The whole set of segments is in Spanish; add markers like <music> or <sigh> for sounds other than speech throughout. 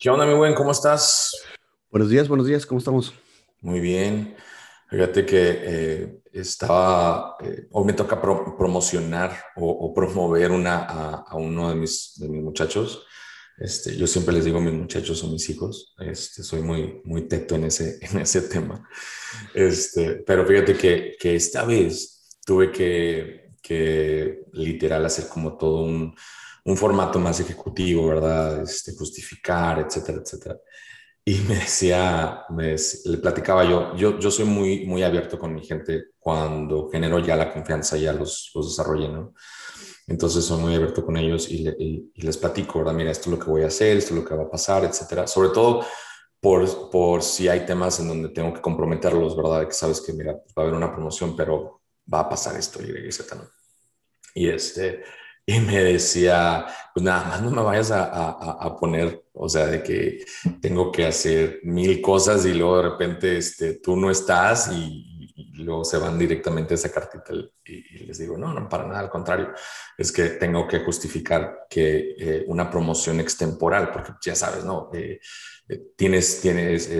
¿Qué onda, mi buen? ¿Cómo estás? Buenos días, buenos días, ¿cómo estamos? Muy bien. Fíjate que eh, estaba, eh, hoy me toca promocionar o, promover una, a, uno de mis, de mis muchachos. Este, yo siempre les digo a mis muchachos o mis hijos, este, soy muy, muy teto en ese, <laughs> en ese tema. Este, pero fíjate que, que esta vez tuve que, que literal hacer como todo un, un formato más ejecutivo, ¿verdad? Este, justificar, etcétera, etcétera. Y me decía, me, le platicaba yo, yo, yo soy muy, muy abierto con mi gente cuando genero ya la confianza, ya los, los desarrollé, ¿no? Entonces soy muy abierto con ellos y, y, les platico, ¿verdad? Mira, esto es lo que voy a hacer, esto es lo que va a pasar, etcétera. Sobre todo por, por si hay temas en donde tengo que comprometerlos, ¿verdad? Que sabes que, mira, va a haber una promoción, pero va a pasar esto, y ¿no? Y este, y me decía, pues nada más no me vayas a, a, poner, o sea, de que tengo que hacer mil cosas y luego de repente este, tú no estás y, luego se van directamente a esa cartita y, les digo, no, no, para nada, al contrario, es que tengo que justificar que eh, una promoción extemporal, porque ya sabes, ¿no? Eh, eh, tienes, tienes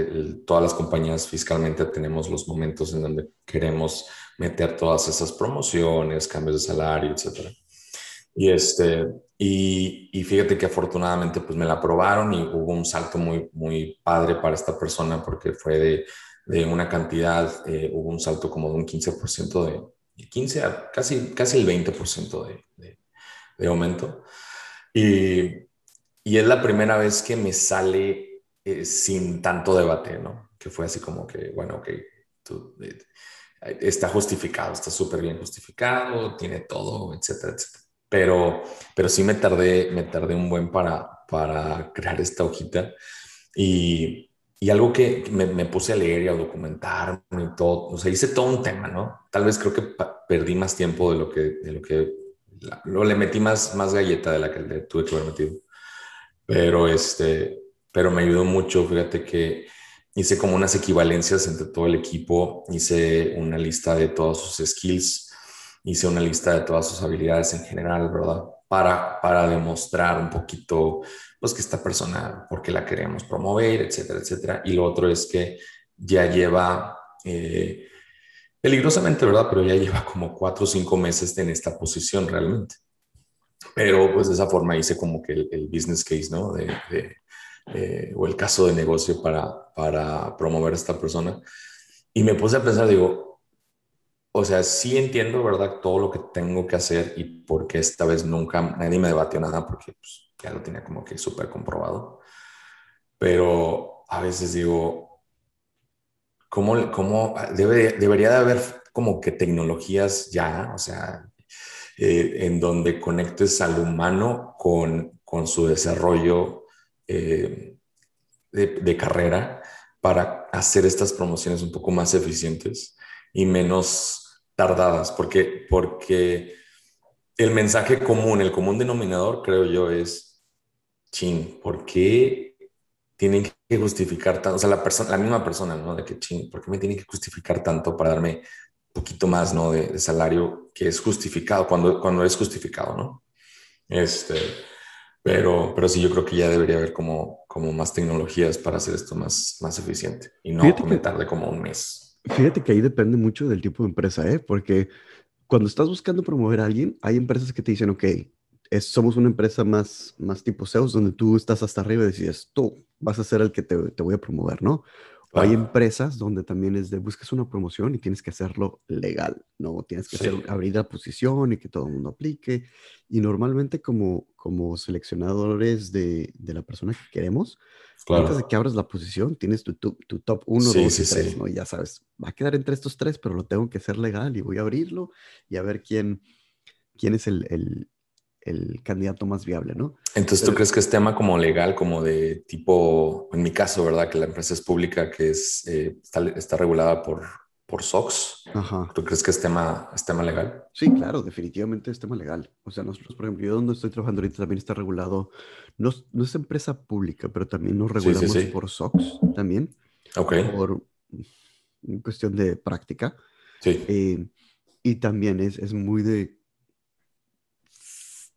todas las compañías fiscalmente tenemos los momentos en donde queremos meter todas esas promociones, cambios de salario, etcétera. Y, este, y, fíjate que afortunadamente pues me la aprobaron y hubo un salto muy, muy padre para esta persona porque fue de, de una cantidad, eh, hubo un salto como de un 15% de, 15 a casi, casi el 20% de, de, de, aumento. Y, y, es la primera vez que me sale eh, sin tanto debate, ¿no? Que fue así como que, bueno, ok, tú, eh, está justificado, está súper bien justificado, tiene todo, etcétera, etcétera pero, pero sí me tardé, me tardé un buen para, para crear esta hojita. Y, y algo que me, puse a leer y a documentar y todo, o sea, hice todo un tema, ¿no? Tal vez creo que perdí más tiempo de lo que, de lo que, lo, le metí más, más galleta de la que le tuve que haber metido. Pero este, pero me ayudó mucho, fíjate que hice como unas equivalencias entre todo el equipo, hice una lista de todos sus skills, hice una lista de todas sus habilidades en general, ¿verdad? Para, para demostrar un poquito, pues, que esta persona, por qué la queremos promover, etcétera, etcétera. Y lo otro es que ya lleva, eh, peligrosamente, ¿verdad? Pero ya lleva como cuatro o cinco meses en esta posición realmente. Pero, pues, de esa forma hice como que el, business case, ¿no? De, eh, o el caso de negocio para, para promover a esta persona. Y me puse a pensar, digo, o sea, sí entiendo, ¿verdad? Todo lo que tengo que hacer y porque esta vez nunca nadie me debatió nada porque pues, ya lo tenía como que súper comprobado. Pero a veces digo, ¿cómo, cómo debe, debería de haber como que tecnologías ya, o sea, eh, en donde conectes al humano con, con su desarrollo eh, de, de carrera para hacer estas promociones un poco más eficientes y menos tardadas, porque, porque el mensaje común, el común denominador, creo yo, es, chin, ¿por qué tienen que justificar tanto? O sea, la, persona, la misma persona, ¿no? De que, chin, ¿por qué me tienen que justificar tanto para darme un poquito más, ¿no? De, salario que es justificado, cuando, cuando es justificado, ¿no? Este, pero, pero sí, yo creo que ya debería haber como, como más tecnologías para hacer esto más, más eficiente y no comentar de como un mes. Fíjate que ahí depende mucho del tipo de empresa, ¿eh? Porque cuando estás buscando promover a alguien, hay empresas que te dicen, ok, es, somos una empresa más, más tipo SEOs, donde tú estás hasta arriba y decides, tú vas a ser el que te, te voy a promover, ¿no? O hay empresas donde también es de buscas una promoción y tienes que hacerlo legal, ¿no? Tienes que hacer, abrir la posición y que todo el mundo aplique. Y normalmente como, como seleccionadores de, de la persona que queremos, antes de que abras la posición, tienes tu, tu, top 1, 2 y 3, ¿no? Y ya sabes, va a quedar entre estos tres, pero lo tengo que hacer legal y voy a abrirlo y a ver quién, quién es el, el, el candidato más viable, ¿no? Entonces, ¿tú crees que es tema como legal, como de tipo, en mi caso, ¿verdad? Que la empresa es pública, que es, eh, está, está, regulada por, por SOX. Ajá. ¿Tú crees que es tema, es tema legal? Sí, claro, definitivamente es tema legal. O sea, nosotros, por ejemplo, yo donde estoy trabajando ahorita también está regulado, no, no es empresa pública, pero también nos regulamos por SOX también. Ok. Por cuestión de práctica. Sí. Eh, y también es, es muy de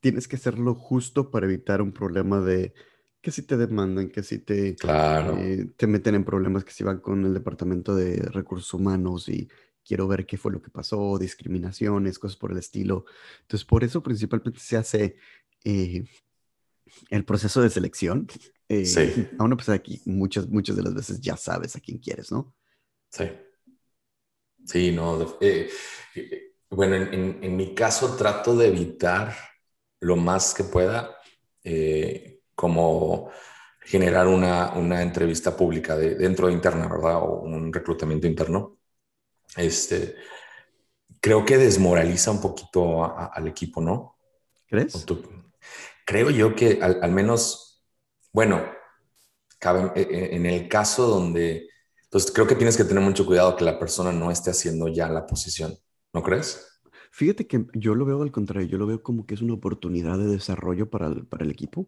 tienes que hacerlo justo para evitar un problema de que si te demandan, que si te, Claro. eh, te meten en problemas, que si van con el departamento de recursos humanos y quiero ver qué fue lo que pasó, discriminaciones, cosas por el estilo. Entonces, por eso principalmente se hace eh, el proceso de selección. Eh, Sí. A una persona aquí, muchas, muchas de las veces ya sabes a quién quieres, ¿no? Sí. Sí, no. de- eh, bueno, en, en- en mi caso trato de evitar lo más que pueda como generar una, una entrevista pública de, dentro de interna, ¿verdad? O un reclutamiento interno. Este, creo que desmoraliza un poquito a- a- al equipo, ¿no? ¿O ¿Crees? tú? Creo yo que al, al menos, bueno, cabe, eh, eh, en el caso donde, pues creo que tienes que tener mucho cuidado que la persona no esté haciendo ya la posición, ¿no crees? Fíjate que yo lo veo al contrario, yo lo veo como que es una oportunidad de desarrollo para el, para el equipo.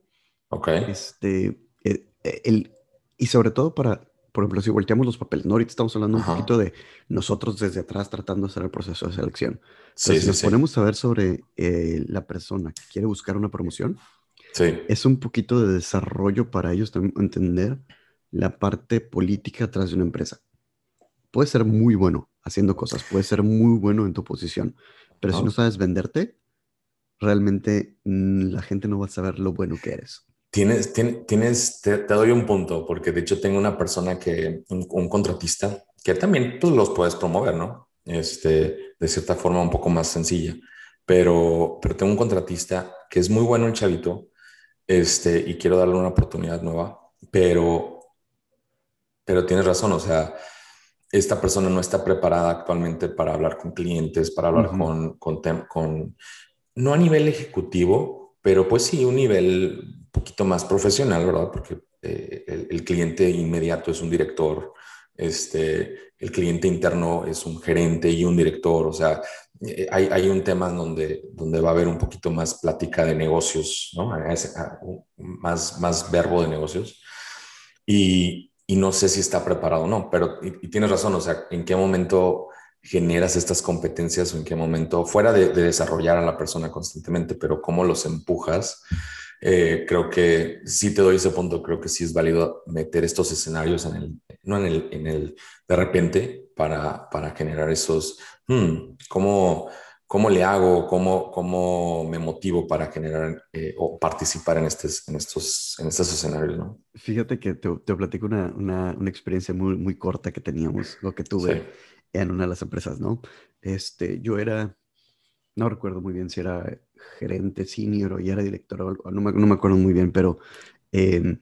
Ok, Este, eh, eh, el, y sobre todo para, por ejemplo, si volteamos los papeles, ¿no? Ahorita estamos hablando Ajá. un poquito de nosotros desde atrás tratando de hacer el proceso de selección. sí, si nos sí, ponemos a ver sobre eh, la persona que quiere buscar una promoción, sí, es un poquito de desarrollo para ellos también entender la parte política atrás de una empresa. Puedes ser muy bueno haciendo cosas, puedes ser muy bueno en tu posición, pero si Ajá. no sabes venderte, realmente mm, la gente no va a saber lo bueno que eres. Tienes, tien- tienes, te, te doy un punto, porque de hecho tengo una persona que, un, un contratista, que también pues, los puedes promover, ¿no? Este, de cierta forma un poco más sencilla, pero, pero tengo un contratista que es muy bueno el chavito, este, y quiero darle una oportunidad nueva, pero, pero tienes razón, o sea, esta persona no está preparada actualmente para hablar con clientes, para hablar Ujú. con, con, con, no a nivel ejecutivo, pero pues sí, un nivel un poquito más profesional, ¿verdad? Porque eh, el, cliente inmediato es un director, este, el cliente interno es un gerente y un director, o sea, eh, hay, hay un tema donde, donde va a haber un poquito más plática de negocios, ¿no? Más, más verbo de negocios. Y, y no sé si está preparado o no, pero tienes razón, o sea, en qué momento generas estas competencias o en qué momento, fuera de, de desarrollar a la persona constantemente, pero cómo los empujas, eh, creo que sí te doy ese punto, creo que sí es válido meter estos escenarios en el, no en el, en el de repente, para, para generar esos, hmm, ¿cómo, ¿cómo le hago? ¿Cómo, cómo me motivo para generar eh, o participar en, estos, en, estos, en estos escenarios, ¿no? Fíjate que te, te platico una, una, una experiencia muy, muy corta que teníamos, lo que tuve Sí. En una de las empresas, ¿no? Este, yo era, no recuerdo muy bien si era gerente senior o ya era director, o algo, no me, no me acuerdo muy bien, pero eh,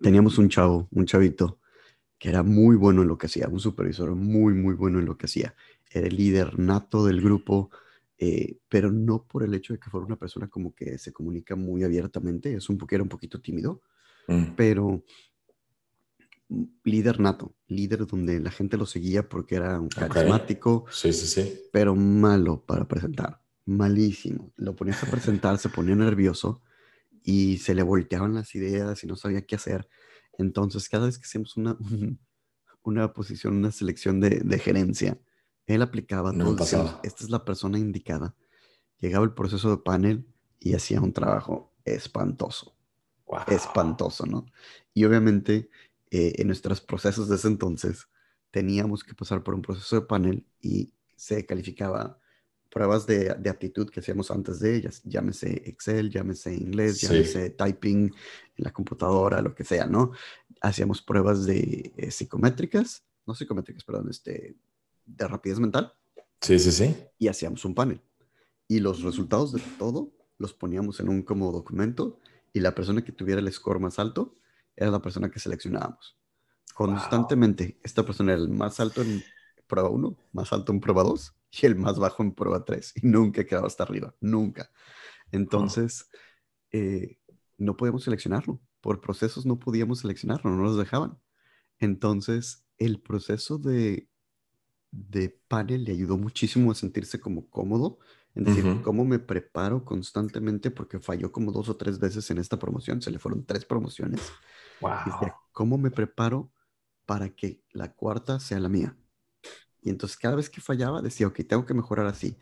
teníamos un chavo, un chavito, que era muy bueno en lo que hacía, un supervisor muy, muy bueno en lo que hacía. Era el líder nato del grupo, eh, pero no por el hecho de que fuera una persona como que se comunica muy abiertamente, es un, era un poquito tímido, Mm, pero líder nato, líder donde la gente lo seguía porque era un carismático, Sí, sí, sí. pero malo para presentar, malísimo. Lo ponías a presentar, se ponía nervioso y se le volteaban las ideas y no sabía qué hacer. Entonces, cada vez que hacíamos una, un- <laughs> una posición, una selección de, de gerencia, él aplicaba, No decíamos, pasaba. esta es la persona indicada. Llegaba el proceso de panel y hacía un trabajo espantoso Wow. espantoso, ¿no? Y obviamente eh, en nuestros procesos de ese entonces teníamos que pasar por un proceso de panel y se calificaba pruebas de, de aptitud que hacíamos antes de ellas, llámese Excel, llámese inglés, Sí. llámese typing en la computadora, lo que sea, ¿no? Hacíamos pruebas de eh, psicométricas, no psicométricas, perdón, este, de rapidez mental Sí, sí, sí. y hacíamos un panel. Y los resultados de todo los poníamos en un como documento y la persona que tuviera el score más alto era la persona que seleccionábamos. Constantemente, esta persona era el más alto en prueba 1, más alto en prueba 2 y el más bajo en prueba 3. Y nunca quedaba hasta arriba, nunca. Entonces, eh, no podíamos seleccionarlo. Por procesos no podíamos seleccionarlo, no nos dejaban. Entonces, el proceso de, de panel le ayudó muchísimo a sentirse como cómodo, en decir, Ujú. cómo me preparo constantemente, porque falló como dos o tres veces en esta promoción, se le fueron tres promociones. Wow. ¿cómo me preparo para que la cuarta sea la mía? Y entonces cada vez que fallaba decía, ok, tengo que mejorar así.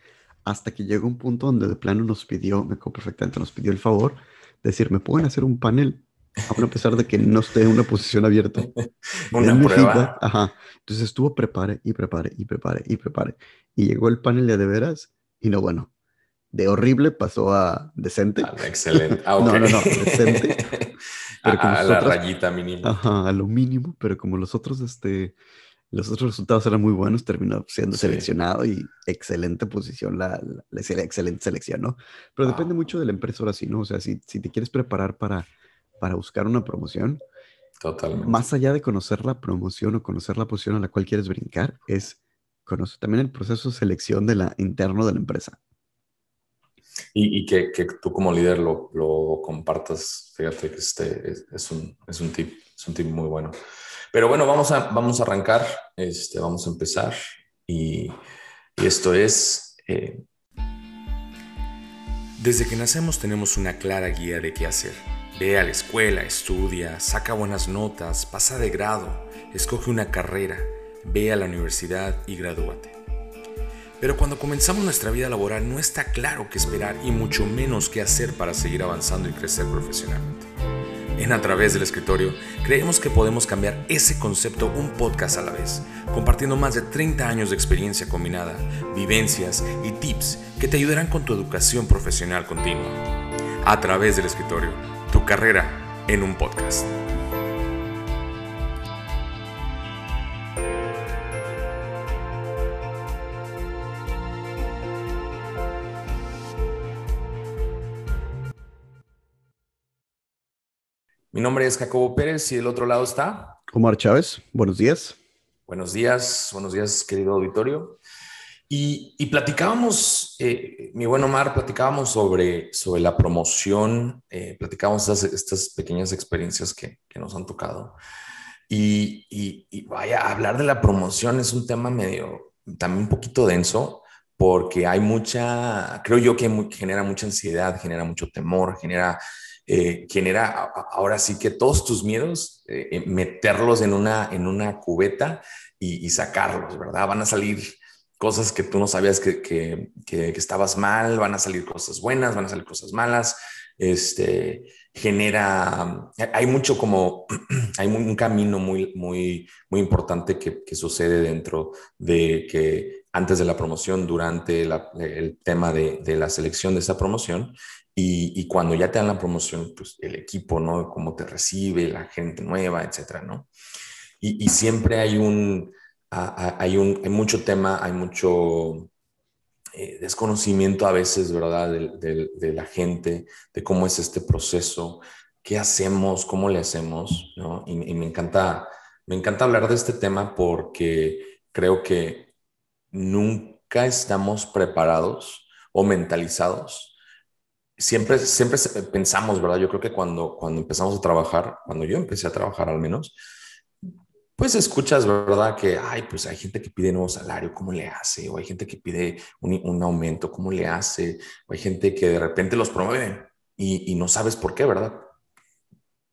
Hasta que llegó un punto donde de plano nos pidió, me acuerdo perfectamente, nos pidió el favor de decir, ¿me pueden hacer un panel aún a pesar de que no esté en una posición abierta. <laughs> una prueba. Ajá. Entonces estuvo prepare y prepare y prepare y prepare. Y llegó el panel de de veras y no, bueno, de horrible pasó a decente. excelente. Ah, <laughs> no, no, no, decente. <laughs> a, la rayita mínima. Ajá, a lo mínimo, pero como los otros, este, los otros resultados eran muy buenos, terminó siendo seleccionado y excelente posición, la, la, excelente selección, ¿no? Pero depende mucho de la empresa ahora sí, ¿no? O sea, si, si te quieres preparar para, para buscar una promoción, Totalmente. más allá de conocer la promoción o conocer la posición a la cual quieres brincar, es conocer también el proceso de selección de la, interno de la empresa. Y, que, tú como líder lo, compartas, fíjate que este es, un, es, un tip, es un tip muy bueno. Pero bueno, vamos a, vamos a arrancar, este, vamos a empezar y, y esto es... Eh... Desde que nacemos tenemos una clara guía de qué hacer. Ve a la escuela, estudia, saca buenas notas, pasa de grado, escoge una carrera, ve a la universidad y gradúate. Pero cuando comenzamos nuestra vida laboral no está claro qué esperar y mucho menos qué hacer para seguir avanzando y crecer profesionalmente. En A través del escritorio creemos que podemos cambiar ese concepto un podcast a la vez, compartiendo más de 30 años de experiencia combinada, vivencias y tips que te ayudarán con tu educación profesional continua. A través del escritorio, tu carrera en un podcast. Mi nombre es Jacobo Pérez y del otro lado está Omar Chávez. Buenos días. Buenos días, buenos días, querido auditorio. Y, platicábamos, eh, mi buen Omar, platicábamos sobre, sobre la promoción, eh, platicábamos estas, estas pequeñas experiencias que, que, nos han tocado. Y, y, vaya, hablar de la promoción es un tema medio, también un poquito denso, porque hay mucha, creo yo que genera mucha ansiedad, genera mucho temor, genera eh, genera ahora sí que todos tus miedos, eh, eh, meterlos en una, en una cubeta y, sacarlos, ¿verdad? Van a salir cosas que tú no sabías que, que, que, estabas mal, van a salir cosas buenas, van a salir cosas malas. Este genera, hay mucho como, <clears throat> hay un camino muy, muy, muy importante que, que sucede dentro de que antes de la promoción, durante el tema de, de, la selección de esa promoción y, cuando ya te dan la promoción, pues el equipo, ¿no? Cómo te recibe, la gente nueva, etcétera, ¿no? Y, siempre hay un, hay un, hay mucho tema, hay mucho eh, desconocimiento a veces, ¿verdad? De, de, la gente, de cómo es este proceso, qué hacemos, cómo le hacemos, ¿no? Y me encanta, me encanta hablar de este tema porque creo que nunca estamos preparados o mentalizados siempre, siempre pensamos, ¿verdad? Yo creo que cuando, cuando empezamos a trabajar, cuando yo empecé a trabajar al menos, pues escuchas, ¿verdad? Que, ay, pues hay gente que pide nuevo salario, ¿cómo le hace? O hay gente que pide un, un aumento, ¿cómo le hace? O hay gente que de repente los promueve y, no sabes por qué, ¿verdad?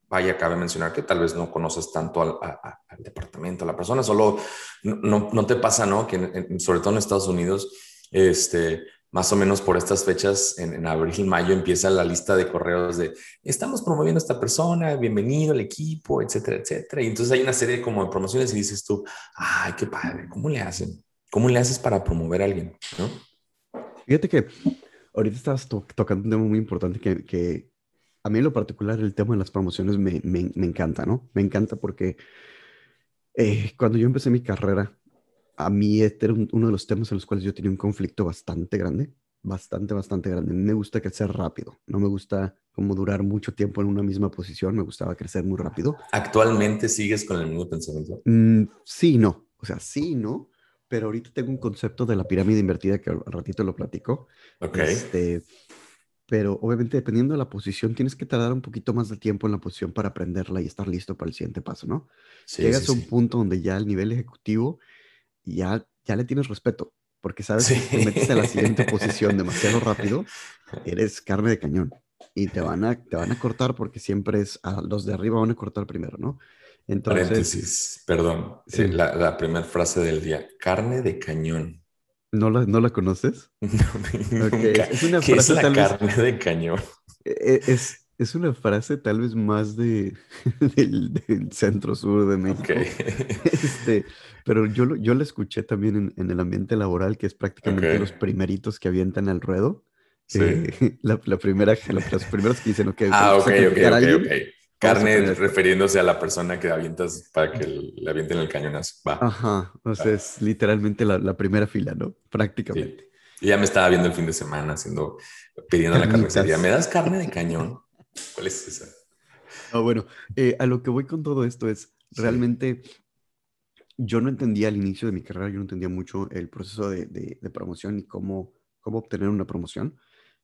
Vaya, cabe mencionar que tal vez no conoces tanto al, al departamento, a la persona, solo no, no, te pasa, ¿no? Que sobre todo en Estados Unidos, este, más o menos por estas fechas, en, abril, mayo, empieza la lista de correos de estamos promoviendo a esta persona, bienvenido al equipo, etcétera, etcétera. Y entonces hay una serie como de promociones y dices tú, ay, qué padre, ¿cómo le hacen? ¿Cómo le haces para promover a alguien? ¿No? Fíjate que ahorita estás tocando un tema muy importante que, que, a mí en lo particular el tema de las promociones me, me, me encanta, ¿no? Me encanta porque eh, cuando yo empecé mi carrera, a mí este era uno de los temas en los cuales yo tenía un conflicto bastante grande, bastante, bastante grande. Me gusta crecer rápido, no me gusta como durar mucho tiempo en una misma posición, me gustaba crecer muy rápido. ¿Actualmente sigues con el mismo pensamiento? Mm, sí, no, o sea, sí, no, pero ahorita tengo un concepto de la pirámide invertida que al ratito lo platico. Ok. Este, pero obviamente dependiendo de la posición, tienes que tardar un poquito más de tiempo en la posición para aprenderla y estar listo para el siguiente paso, ¿no? Llegas a un punto donde ya el nivel ejecutivo ya, ya le tienes respeto, porque sabes que si te metes en la siguiente posición <laughs> demasiado rápido, <laughs> eres carne de cañón y te van a, te van a cortar porque siempre es a los de arriba van a cortar primero, ¿no? Entonces, Paréntesis, perdón, sí. Eh, la, la primera frase del día, carne de cañón. ¿No la, ¿No la conoces? <laughs> No, okay. es una ¿Qué frase, es la carne de cañón? E, e, es, es una frase tal vez más de, <laughs> del, centro sur de México. <laughs> Este, pero yo, yo la escuché también en, el ambiente laboral, que es prácticamente los primeritos que avientan al ruedo. Sí. Eh, <laughs> la, primera, las primeras que dicen, ok, ah, ok, ok, ok, Carne refiriéndose a la persona que avientas para que le avienten el cañonazo. Va. Ajá, o sea, es literalmente la, primera fila, ¿no? Prácticamente. Y ya me estaba viendo el fin de semana haciendo, pidiendo la carnicería. ¿Me das carne de cañón? ¿Cuál es esa? Ah, bueno, eh, a lo que voy con todo esto es, realmente yo no entendía al inicio de mi carrera, yo no entendía mucho el proceso de, de, promoción y cómo, cómo obtener una promoción.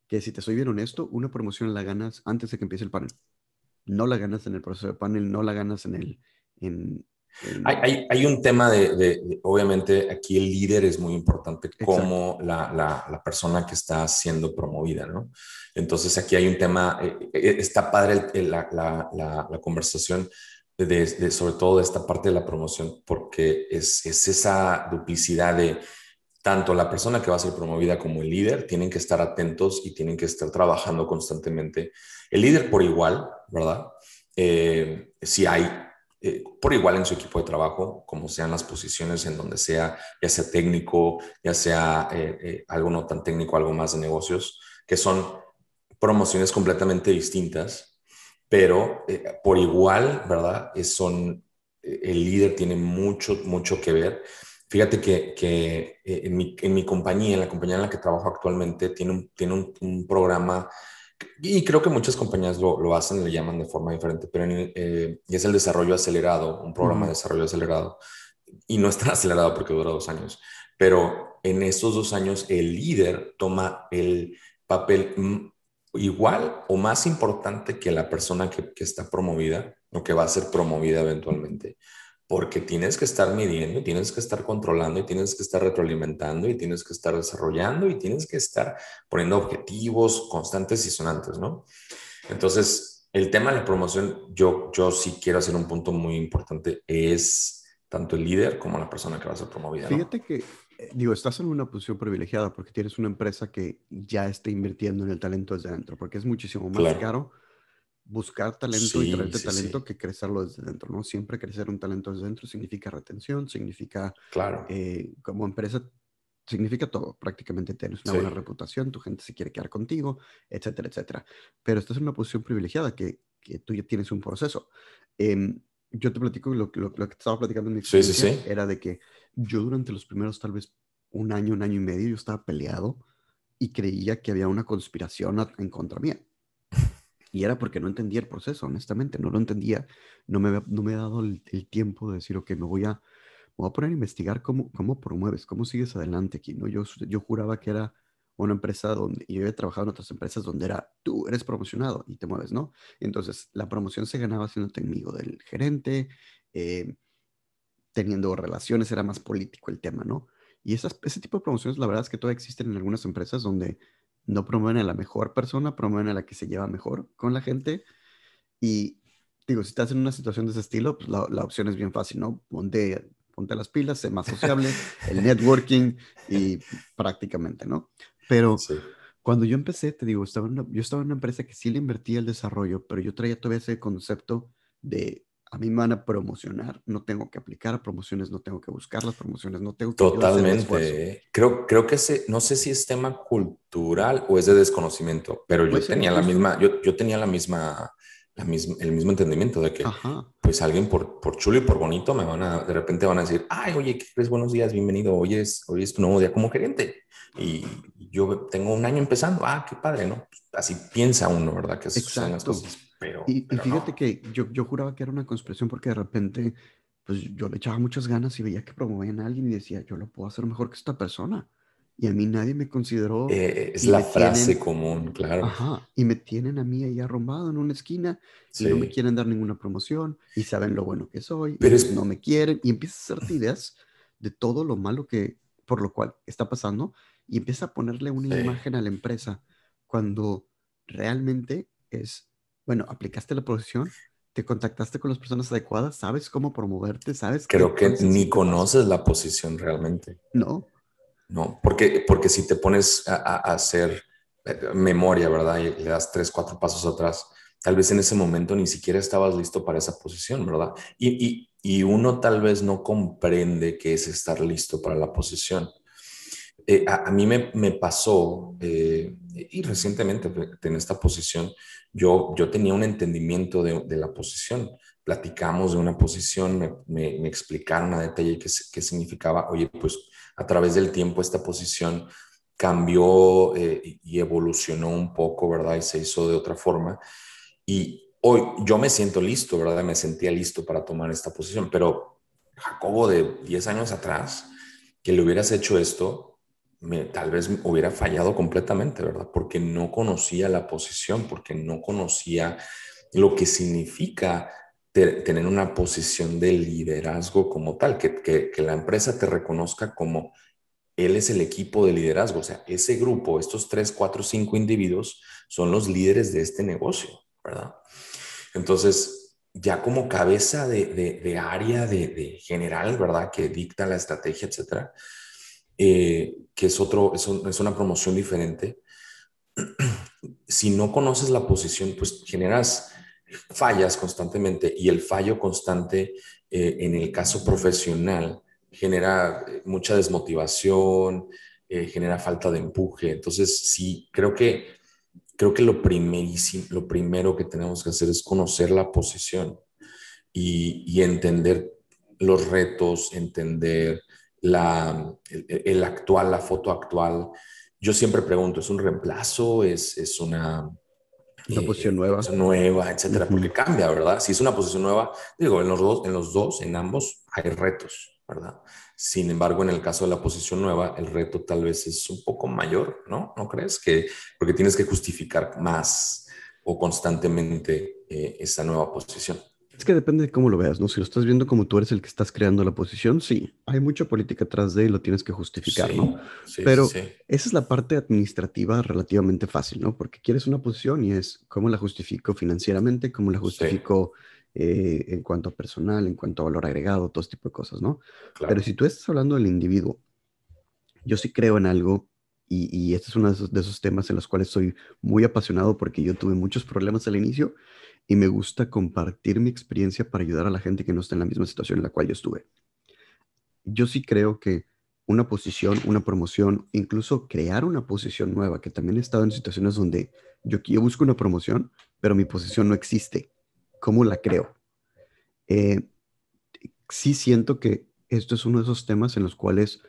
Que si te soy bien honesto, una promoción la ganas antes de que empiece el panel. No la ganas en el proceso de panel, no la ganas en el... En, hay, hay, un tema de, obviamente, aquí el líder es muy importante como la, la, la, persona que está siendo promovida, ¿no? Entonces aquí hay un tema, eh, eh, está padre la, la, conversación de, sobre todo de esta parte de la promoción, porque es, es esa duplicidad de tanto la persona que va a ser promovida como el líder tienen que estar atentos y tienen que estar trabajando constantemente. El líder por igual, ¿verdad? Eh, si hay eh, por igual en su equipo de trabajo, como sean las posiciones en donde sea, ya sea técnico, ya sea eh, algo no tan técnico, algo más de negocios, que son promociones completamente distintas, pero por igual, ¿verdad? son, el líder tiene mucho, mucho que ver. Fíjate que, que en, mi, en, mi, compañía, en la compañía en la que trabajo actualmente, tiene tiene un programa y creo que muchas compañías lo, lo hacen, le llaman de forma diferente, pero eh, es el desarrollo acelerado, un programa de desarrollo acelerado. Y no es tan acelerado porque dura dos años, pero en estos dos años el líder toma el papel igual o más importante que la persona que, que está promovida o que va a ser promovida eventualmente porque tienes que estar midiendo, tienes que estar controlando y tienes que estar retroalimentando y tienes que estar desarrollando y tienes que estar poniendo objetivos constantes y sonantes, ¿no? Entonces, el tema de la promoción, yo, yo sí quiero hacer un punto muy importante, es tanto el líder como la persona que va a ser promovida. Fíjate que, eh, digo, estás en una posición privilegiada porque tienes una empresa que ya está invirtiendo en el talento desde adentro, porque es muchísimo más caro buscar talento y traerte talento que crecerlo desde dentro, ¿no? Siempre crecer un talento desde dentro significa retención, significa, claro. Eh, como empresa, significa todo. Prácticamente tienes una buena reputación, tu gente se quiere quedar contigo, etcétera, etcétera. Pero estás en una posición privilegiada que, que tú ya tienes un proceso. Em, yo te platico lo, lo, lo, que estaba platicando en mi experiencia era de que yo durante los primeros tal vez un año, un año y medio, yo estaba peleado y creía que había una conspiración en contra mía. Y era porque no entendía el proceso, honestamente, no lo entendía. No me, no me he dado el, tiempo de decir, ok, me voy a, voy a poner a investigar cómo, cómo promueves, cómo sigues adelante aquí, ¿no? Yo, yo juraba que era una empresa donde yo había trabajado en otras empresas donde era tú eres promocionado y te mueves, ¿no? Entonces, la promoción se ganaba siendo amigo del gerente, eh, teniendo relaciones, era más político el tema, ¿no? Y esas, ese tipo de promociones, la verdad es que todavía existen en algunas empresas donde no promueven a la mejor persona, promueven a la que se lleva mejor con la gente. Y digo, si estás en una situación de ese estilo, pues la, opción es bien fácil, ¿no? Ponte, ponte las pilas, sé más sociable, <laughs> el networking y prácticamente, ¿no? Pero cuando yo empecé, te digo, estaba yo estaba en una empresa que sí le invertía el desarrollo, pero yo traía todavía ese concepto de a mí me van a promocionar, no tengo que aplicar a promociones, no tengo que buscar las promociones, no tengo que... Totalmente. Creo, creo que ese, no sé si es tema cultural o es de desconocimiento, pero yo tenía la misma, yo, yo tenía la misma, la misma, el mismo entendimiento de que, pues alguien por, por chulo y por bonito me van a, de repente van a decir, ay, oye, ¿qué crees? Buenos días, bienvenido, hoy es, hoy es tu nuevo día como gerente. Y yo tengo un año empezando, ah, qué padre, ¿no? Así piensa uno, ¿verdad? Que son las cosas y, fíjate que yo, yo juraba que era una conspiración porque de repente, pues yo le echaba muchas ganas y veía que promovían a alguien y decía, yo lo puedo hacer mejor que esta persona. Y a mí nadie me consideró. Eh, es la frase común, claro. Ajá. Y me tienen a mí ahí arrumbado en una esquina y no me quieren dar ninguna promoción y saben lo bueno que soy, pero no me quieren. Y empiezas a hacerte ideas de todo lo malo que, por lo cual está pasando y empieza a ponerle una imagen a la empresa cuando realmente es bueno, aplicaste la posición, te contactaste con las personas adecuadas, sabes cómo promoverte, sabes. Creo que ni conoces la posición realmente. No. No, porque, porque si te pones a, hacer eh, memoria, ¿verdad? Y le das tres, cuatro pasos atrás, tal vez en ese momento ni siquiera estabas listo para esa posición, ¿verdad? Y, uno tal vez no comprende qué es estar listo para la posición. Eh, a, mí me, pasó, eh, y recientemente en esta posición, yo, yo tenía un entendimiento de, la posición. Platicamos de una posición, me, explicaron a detalle qué, qué significaba. Oye, pues a través del tiempo esta posición cambió eh, y evolucionó un poco, ¿verdad? Y se hizo de otra forma. Y hoy yo me siento listo, ¿verdad? Me sentía listo para tomar esta posición, pero Jacobo de 10 años atrás, que le hubieras hecho esto, tal vez hubiera fallado completamente, ¿verdad? Porque no conocía la posición, porque no conocía lo que significa tener una posición de liderazgo como tal, que, que, la empresa te reconozca como él es el equipo de liderazgo, o sea, ese grupo, estos tres, cuatro, cinco individuos son los líderes de este negocio. ¿verdad? Entonces, ya como cabeza de, área de, general, ¿verdad? Que dicta la estrategia, etcétera, eh, que es, otro, es, es, una promoción diferente. <clears throat> si no conoces la posición, pues generas fallas constantemente y el fallo constante eh, en el caso profesional genera eh, mucha desmotivación, genera falta de empuje. Entonces, sí, creo que creo que lo, primerísimo, lo primero que tenemos que hacer es conocer la posición y, entender los retos, entender la, el, actual, la foto actual. Yo siempre pregunto, ¿es un reemplazo? ¿Es, es una, una posición eh, nueva? Nueva, etcétera, porque cambia, ¿verdad? Si es una posición nueva, digo, en los dos, en los dos, en ambos hay retos, ¿verdad? Sin embargo, en el caso de la posición nueva, el reto tal vez es un poco mayor, ¿no? ¿No crees? Que, porque tienes que justificar más o constantemente eh, esa nueva posición. Es que depende de cómo lo veas, ¿no? Si lo estás viendo como tú eres el que estás creando la posición, sí, hay mucha política atrás de y lo tienes que justificar, ¿no? Sí, Pero esa es la parte administrativa relativamente fácil, ¿no? Porque quieres una posición y es cómo la justifico financieramente, cómo la justifico eh, en cuanto a personal, en cuanto a valor agregado, todo este tipo de cosas, ¿no? Pero si tú estás hablando del individuo, yo sí creo en algo y, este es uno de esos, temas en los cuales soy muy apasionado porque yo tuve muchos problemas al inicio y me gusta compartir mi experiencia para ayudar a la gente que no está en la misma situación en la cual yo estuve. Yo sí creo que una posición, una promoción, incluso crear una posición nueva, que también he estado en situaciones donde yo, yo busco una promoción, pero mi posición no existe cómo la creo. Eh, sí siento que esto es uno de esos temas en los cuales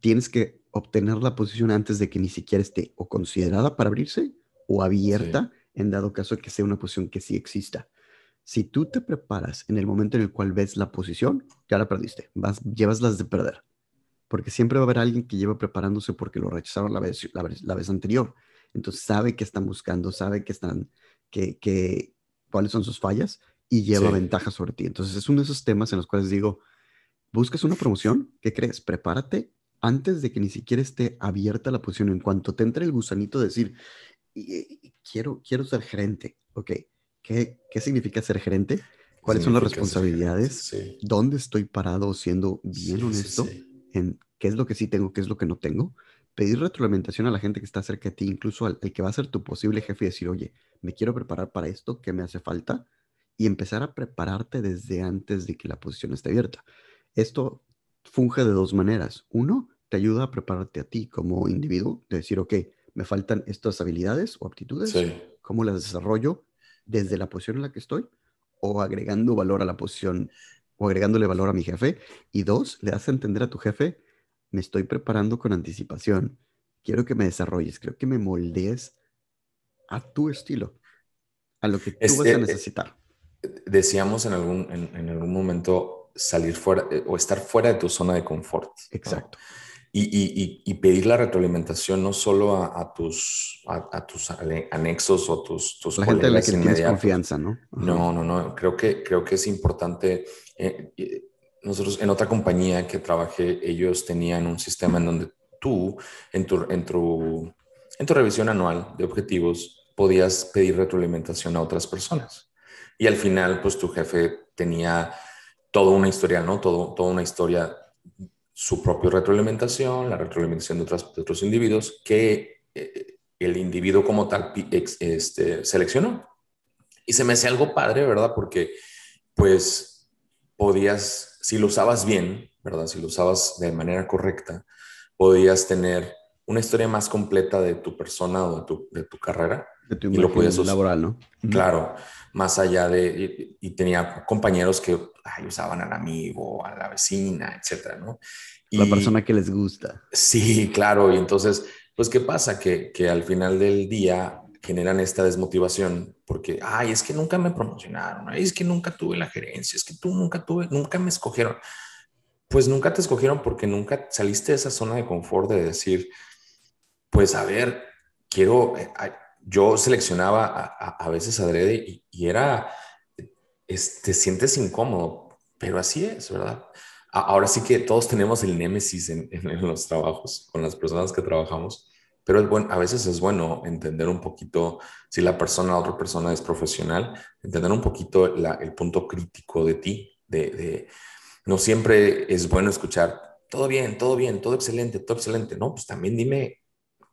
tienes que obtener la posición antes de que ni siquiera esté o considerada para abrirse o abierta en dado caso que sea una posición que sí exista. Si tú te preparas en el momento en el cual ves la posición, ya la perdiste, vas, llevas las de perder. Porque siempre va a haber alguien que lleva preparándose porque lo rechazaron la vez, la, vez anterior. Entonces sabe que están buscando, sabe que están, que, que, cuáles son sus fallas y lleva ventaja sobre ti. Entonces es uno de esos temas en los cuales digo, buscas una promoción, ¿qué crees? Prepárate antes de que ni siquiera esté abierta la posición. En cuanto te entre el gusanito de decir, quiero, quiero ser gerente, ok, ¿qué, qué significa ser gerente? ¿Cuáles son las responsabilidades? ¿Dónde estoy parado siendo bien honesto en qué es lo que sí tengo, qué es lo que no tengo? pedir retroalimentación a la gente que está cerca de ti, incluso al, que va a ser tu posible jefe y decir, oye, me quiero preparar para esto, ¿qué me hace falta? Y empezar a prepararte desde antes de que la posición esté abierta. Esto funge de dos maneras. Uno, te ayuda a prepararte a ti como individuo, de decir, ok, me faltan estas habilidades o aptitudes, ¿cómo las desarrollo desde la posición en la que estoy? O agregando valor a la posición o agregándole valor a mi jefe. Y dos, le das a entender a tu jefe me estoy preparando con anticipación. Quiero que me desarrolles, creo que me moldees a tu estilo, a lo que tú vas a eh, necesitar. Decíamos en algún, en, algún momento salir fuera eh, o estar fuera de tu zona de confort. Exacto. Y, y, pedir la retroalimentación no solo a, tus, a, tus anexos o tus, tus la gente a la que tienes confianza, ¿no? No, no, no. Creo que, creo que es importante. Eh, nosotros en otra compañía que trabajé, ellos tenían un sistema en donde tú, en tu, en tu, en tu revisión anual de objetivos, podías pedir retroalimentación a otras personas. Y al final, pues tu jefe tenía toda una historia, ¿no? Todo, toda una historia, su propia retroalimentación, la retroalimentación de, otras, de otros individuos que eh, el individuo como tal este, seleccionó. Y se me hacía algo padre, ¿verdad? Porque pues podías, si lo usabas bien, ¿verdad? Si lo usabas de manera correcta, podías tener una historia más completa de tu persona o de tu, de tu carrera. De tu y lo podías laboral, ¿no? Claro, más allá de, y, tenía compañeros que usaban al amigo, a la vecina, etcétera, ¿no? Y, la persona que les gusta. Sí, claro, y entonces, pues, ¿qué pasa? Que, que al final del día generan esta desmotivación porque, ay, es que nunca me promocionaron, ay, es que nunca tuve la gerencia, es que tú nunca tuve, nunca me escogieron. Pues nunca te escogieron porque nunca saliste de esa zona de confort de decir, pues a ver, quiero, eh, yo seleccionaba a, veces adrede y, y era, te sientes incómodo, pero así es, ¿verdad? Ahora sí que todos tenemos el némesis <laughs> en, los trabajos, con las personas que trabajamos, pero es bueno, a veces es bueno entender un poquito, si la persona, otra persona es profesional, entender un poquito el punto crítico de ti, de, de, no siempre es bueno escuchar, todo bien, todo bien, todo excelente, todo excelente, no, pues también dime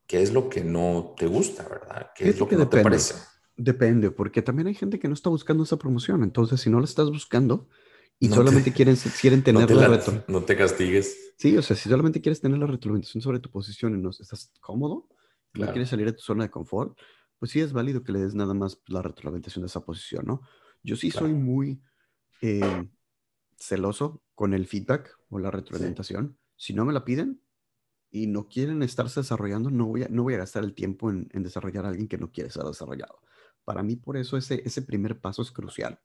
qué es lo que no te gusta, ¿verdad? ¿Qué es, lo que, no te parece? Depende, porque también hay gente que no está buscando esa promoción. Entonces, si no la estás buscando y solamente quieren, quieren <laughs> tener no la, No te castigues. Sí, o sea, si solamente quieres tener la retroalimentación sobre tu posición y no estás cómodo, no quieres salir de tu zona de confort, pues sí es válido que le des nada más la retroalimentación de esa posición, ¿no? Yo sí soy muy eh, celoso con el feedback o la retroalimentación. Si no me la piden, y no quieren estarse desarrollando, no voy a, no voy a gastar el tiempo en, desarrollar a alguien que no quiere ser desarrollado. Para mí, por eso ese, ese primer paso es crucial.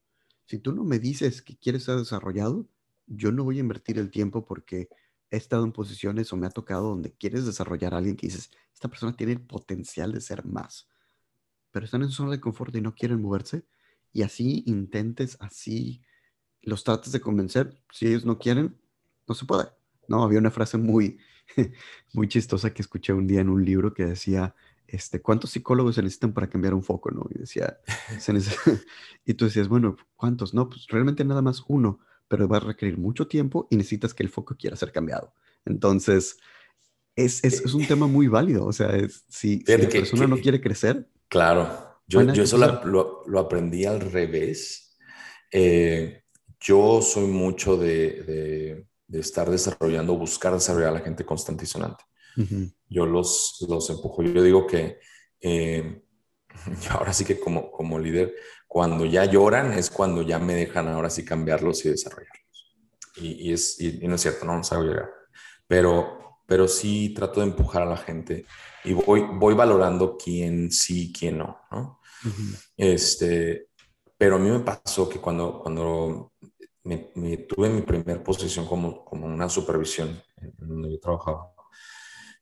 Si tú no me dices que quieres ser desarrollado, yo no voy a invertir el tiempo porque he estado en posiciones o me ha tocado donde quieres desarrollar a alguien que dices, esta persona tiene el potencial de ser más, pero están en su zona de confort y no quieren moverse, y así intentes, así los trates de convencer, si ellos no quieren, no se puede. No, había una frase muy, <laughs> muy chistosa que escuché un día en un libro que decía, este, ¿cuántos psicólogos se necesitan para cambiar un foco? ¿no? Y decía, <laughs> y tú decías, bueno, ¿cuántos? No, pues realmente nada más uno, pero va a requerir mucho tiempo y necesitas que el foco quiera ser cambiado. Entonces, es, es, es un tema muy válido. O sea, si, la persona no quiere crecer. Claro, yo, yo eso lo, lo, aprendí al revés. Eh, yo soy mucho de de estar desarrollando, buscar desarrollar a la gente constante y sonante. Yo los, los empujo. Yo digo que eh, <laughs> ahora sí que como, como líder, cuando ya lloran es cuando ya me dejan ahora sí cambiarlos y desarrollarlos. Y, es, y, no es cierto, no, no llegar. Pero, pero sí trato de empujar a la gente y voy, voy valorando quién sí, quién no, ¿no? este, pero a mí me pasó que cuando, cuando me, tuve mi primera posición como, como una supervisión en donde yo trabajaba.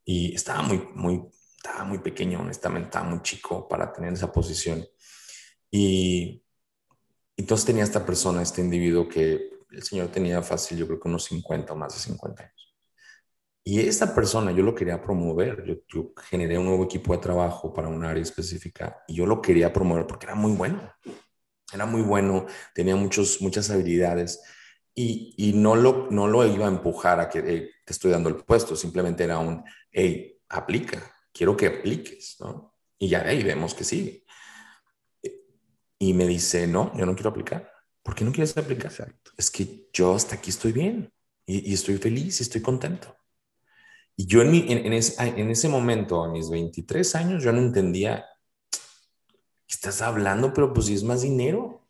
Y estaba muy, muy, estaba muy pequeño, honestamente, estaba muy chico para tener esa posición. Y entonces tenía esta persona, este individuo que el señor tenía fácil, yo creo que unos 50 o más de 50 años. Y esta persona yo lo quería promover. Yo, yo, generé un nuevo equipo de trabajo para un área específica y yo lo quería promover porque era muy bueno era muy bueno, tenía muchos, muchas habilidades y, y no, lo, no lo iba a empujar a que te estoy dando el puesto, simplemente era un, hey, aplica, quiero que apliques, ¿no? Y ya de ahí vemos que sí. Y me dice, no, yo no quiero aplicar. ¿Por qué no quieres aplicar? Exacto. Es que yo hasta aquí estoy bien y, y estoy feliz y estoy contento. Y yo en, en, en, ese, en, ese, momento, a mis 23 años, yo no entendía estás hablando, pero pues si es más dinero.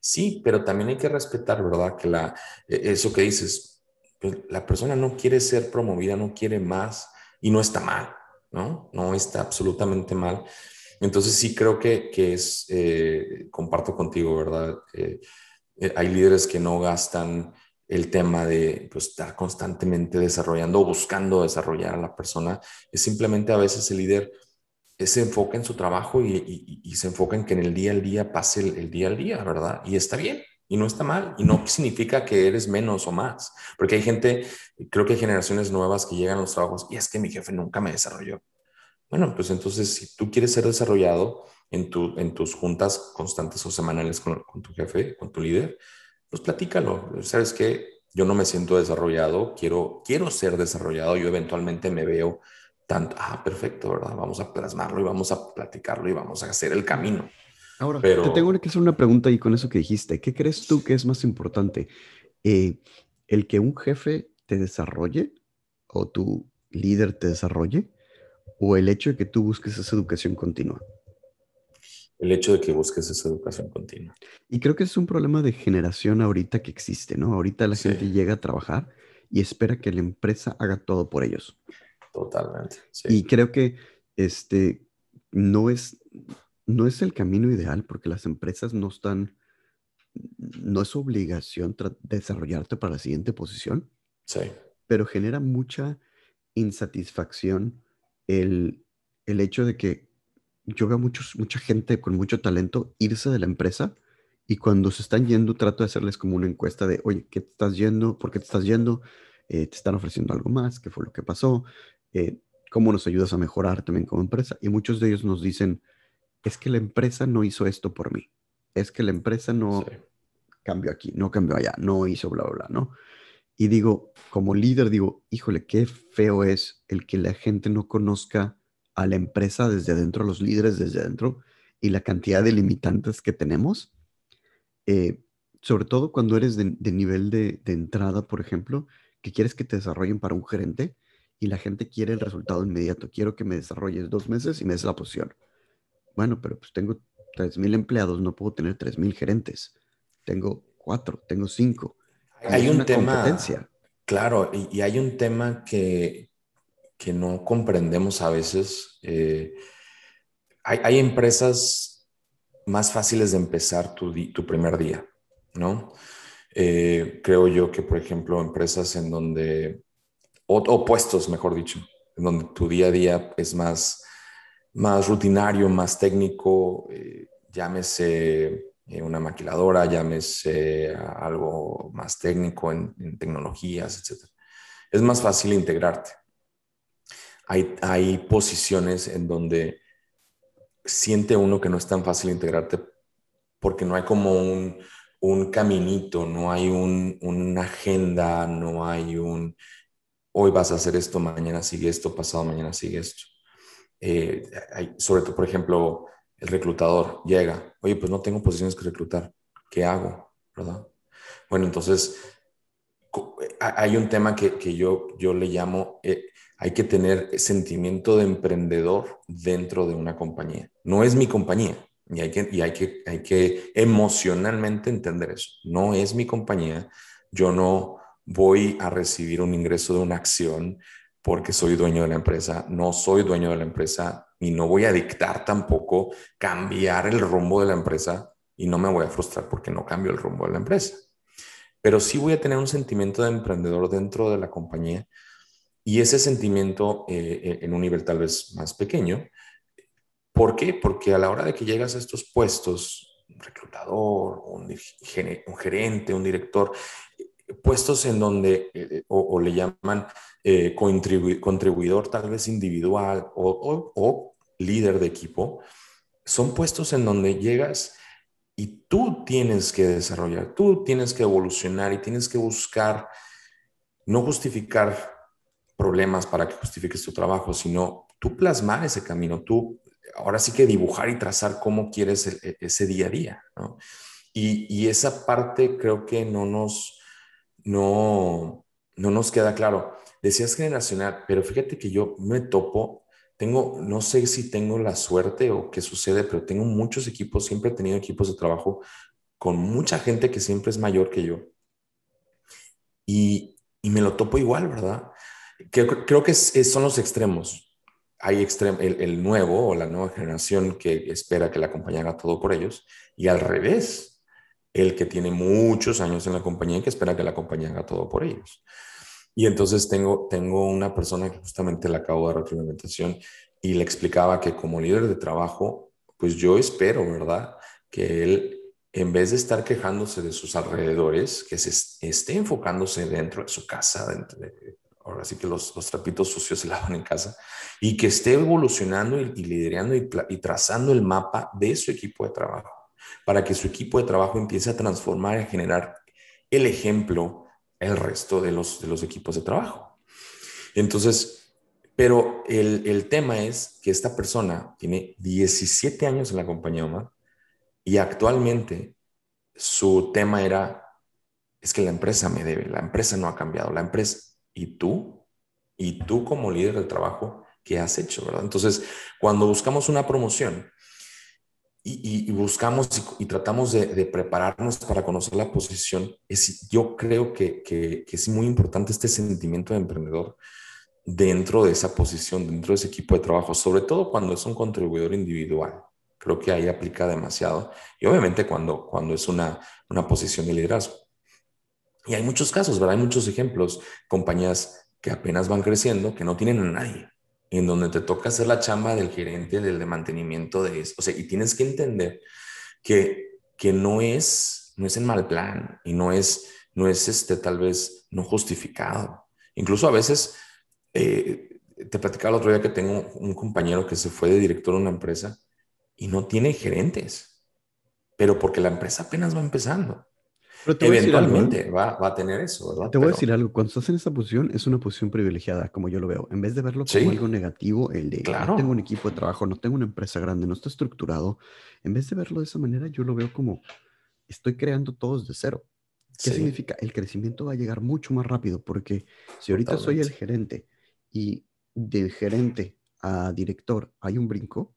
Sí, pero también hay que respetar, ¿verdad? Que la, e, eso que dices, pues, la persona no quiere ser promovida, no quiere más y no está mal, ¿no? No está absolutamente mal. Entonces sí creo que, que es, eh, comparto contigo, ¿verdad? Eh, hay líderes que no gastan el tema de pues, estar constantemente desarrollando o buscando desarrollar a la persona. Es simplemente a veces el líder se enfoca en su trabajo y, se enfoca en que en el día al día pase el, día al día, ¿verdad? Y está bien, y no está mal, y no significa que eres menos o más, porque hay gente, creo que hay generaciones nuevas que llegan a los trabajos y es que mi jefe nunca me desarrolló. Bueno, pues entonces si tú quieres ser desarrollado en, tu, en tus juntas constantes o semanales con, con tu jefe, con tu líder, pues platícalo. ¿Sabes qué? Yo no me siento desarrollado, quiero, quiero ser desarrollado, yo eventualmente me veo tanto, ah, perfecto, ¿verdad? Vamos a plasmarlo y vamos a platicarlo y vamos a hacer el camino. Ahora, te tengo que hacer una pregunta y con eso que dijiste. ¿Qué crees tú que es más importante? Eh, ¿El que un jefe te desarrolle o tu líder te desarrolle? ¿O el hecho de que tú busques esa educación continua? El hecho de que busques esa educación continua. Y creo que es un problema de generación ahorita que existe, ¿no? Ahorita la gente llega a trabajar y espera que la empresa haga todo por ellos. Totalmente. Y creo que este no es, no es el camino ideal porque las empresas no están, no es obligación desarrollarte para la siguiente posición. Sí. Pero genera mucha insatisfacción el, el hecho de que yo veo muchos, mucha gente con mucho talento irse de la empresa y cuando se están yendo, trato de hacerles como una encuesta de, oye, ¿qué te estás yendo? ¿Por qué te estás yendo? Eh, ¿Te están ofreciendo algo más? ¿Qué fue lo que pasó? Eh, ¿Cómo nos ayudas a mejorar también como empresa? Y muchos de ellos nos dicen, es que la empresa no hizo esto por mí. Es que la empresa no cambió aquí, no cambió allá, no hizo bla, bla, bla, ¿no? Y digo, como líder, digo, híjole, qué feo es el que la gente no conozca a la empresa desde adentro, a los líderes desde adentro y la cantidad de limitantes que tenemos eh, sobre todo cuando eres de, nivel de, entrada, por ejemplo, que quieres que te desarrollen para un gerente y la gente quiere el resultado inmediato. Quiero que me desarrolles dos meses y me des la posición. Bueno, pero pues tengo 3.000 empleados, no puedo tener 3.000 gerentes. Tengo cuatro, tengo cinco. Hay, un tema, claro, y, hay un tema que, que no comprendemos a veces. Eh, hay, hay empresas más fáciles de empezar tu, tu primer día, ¿no? Eh, creo yo que, por ejemplo, empresas en donde, o, puestos, mejor dicho, donde tu día a día es más, más rutinario, más técnico, eh, llámese eh, una maquiladora, llámese algo más técnico en, en, tecnologías, etc. Es más fácil integrarte. Hay, hay posiciones en donde siente uno que no es tan fácil integrarte porque no hay como un, un caminito, no hay un, una agenda, no hay un, hoy vas a hacer esto, mañana sigue esto, pasado mañana sigue esto. Eh, sobre todo, por ejemplo, el reclutador llega, oye, pues no tengo posiciones que reclutar, ¿qué hago? ¿Verdad? Bueno, entonces, hay un tema que, que yo, yo le llamo eh, hay que tener sentimiento de emprendedor dentro de una compañía. No es mi compañía y hay que, y hay que, hay que emocionalmente entender eso. No es mi compañía. Yo no voy a recibir un ingreso de una acción porque soy dueño de la empresa. No soy dueño de la empresa y no voy a dictar tampoco cambiar el rumbo de la empresa y no me voy a frustrar porque no cambio el rumbo de la empresa. Pero sí voy a tener un sentimiento de emprendedor dentro de la compañía y ese sentimiento eh, eh, en un nivel tal vez más pequeño, ¿por qué? Porque a la hora de que llegas a estos puestos, un reclutador, un, gerente, un director, puestos en donde, eh, o, le llaman contribuidor tal vez individual o, o líder de equipo, son puestos en donde llegas y tú tienes que desarrollar, tú tienes que evolucionar y tienes que buscar, no justificar problemas para que justifiques tu trabajo, sino tú plasmar ese camino, tú ahora sí que dibujar y trazar cómo quieres e, ese día a día. ¿no? Y, y, esa parte creo que no nos, no, no nos queda claro. Decías generacional, pero fíjate que yo me topo, tengo, no sé si tengo la suerte o qué sucede, pero tengo muchos equipos, siempre he tenido equipos de trabajo con mucha gente que siempre es mayor que yo. Y, y me lo topo igual, ¿verdad? creo que son los extremos. Hay el, nuevo o la nueva generación que espera que la compañía haga todo por ellos y al revés, el que tiene muchos años en la compañía y que espera que la compañía haga todo por ellos. Y entonces tengo, tengo una persona que justamente le acabo de dar retroalimentación y le explicaba que como líder de trabajo, pues yo espero, ¿verdad? Que él, en vez de estar quejándose de sus alrededores, que se esté enfocándose dentro de su casa, dentro de, ahora sí que los, los, trapitos sucios se lavan en casa, y que esté evolucionando y, liderando y, y, trazando el mapa de su equipo de trabajo, para que su equipo de trabajo empiece a transformar y a generar el ejemplo el resto de los, de los equipos de trabajo. Entonces, pero el, el tema es que esta persona tiene 17 años en la compañía Omar Y actualmente su tema era, es que la empresa me debe, la empresa no ha cambiado, la empresa, ¿y tú? ¿Y tú como líder de trabajo, qué has hecho? ¿verdad? Entonces, cuando buscamos una promoción y, buscamos y, tratamos de, prepararnos para conocer la posición, es, yo creo que, es muy importante este sentimiento de emprendedor dentro de esa posición, dentro de ese equipo de trabajo, sobre todo cuando es un contribuidor individual. Creo que ahí aplica demasiado. Y obviamente cuando, cuando es una, una posición de liderazgo. Y hay muchos casos, ¿verdad? Hay muchos ejemplos, compañías que apenas van creciendo, que no tienen a nadie, en donde te toca hacer la chamba del gerente, del de mantenimiento de eso. O sea, y tienes que entender que, que no es, no es en mal plan y no es, no es este, tal vez no justificado. Incluso a veces eh, te platicaba el otro día que tengo un compañero que se fue de director a una empresa y no tiene gerentes, pero porque la empresa apenas va empezando. Eventualmente ¿eh? va, a tener eso, ¿verdad? Te voy a decir algo, cuando estás en esa posición es una posición privilegiada, como yo lo veo. En vez de verlo como algo negativo, el de no tengo un equipo de trabajo, no tengo una empresa grande, no está estructurado, en vez de verlo de esa manera, yo lo veo como estoy creando todo desde cero. ¿Qué significa? El crecimiento va a llegar mucho más rápido porque si ahorita soy el gerente y de gerente a director hay un brinco,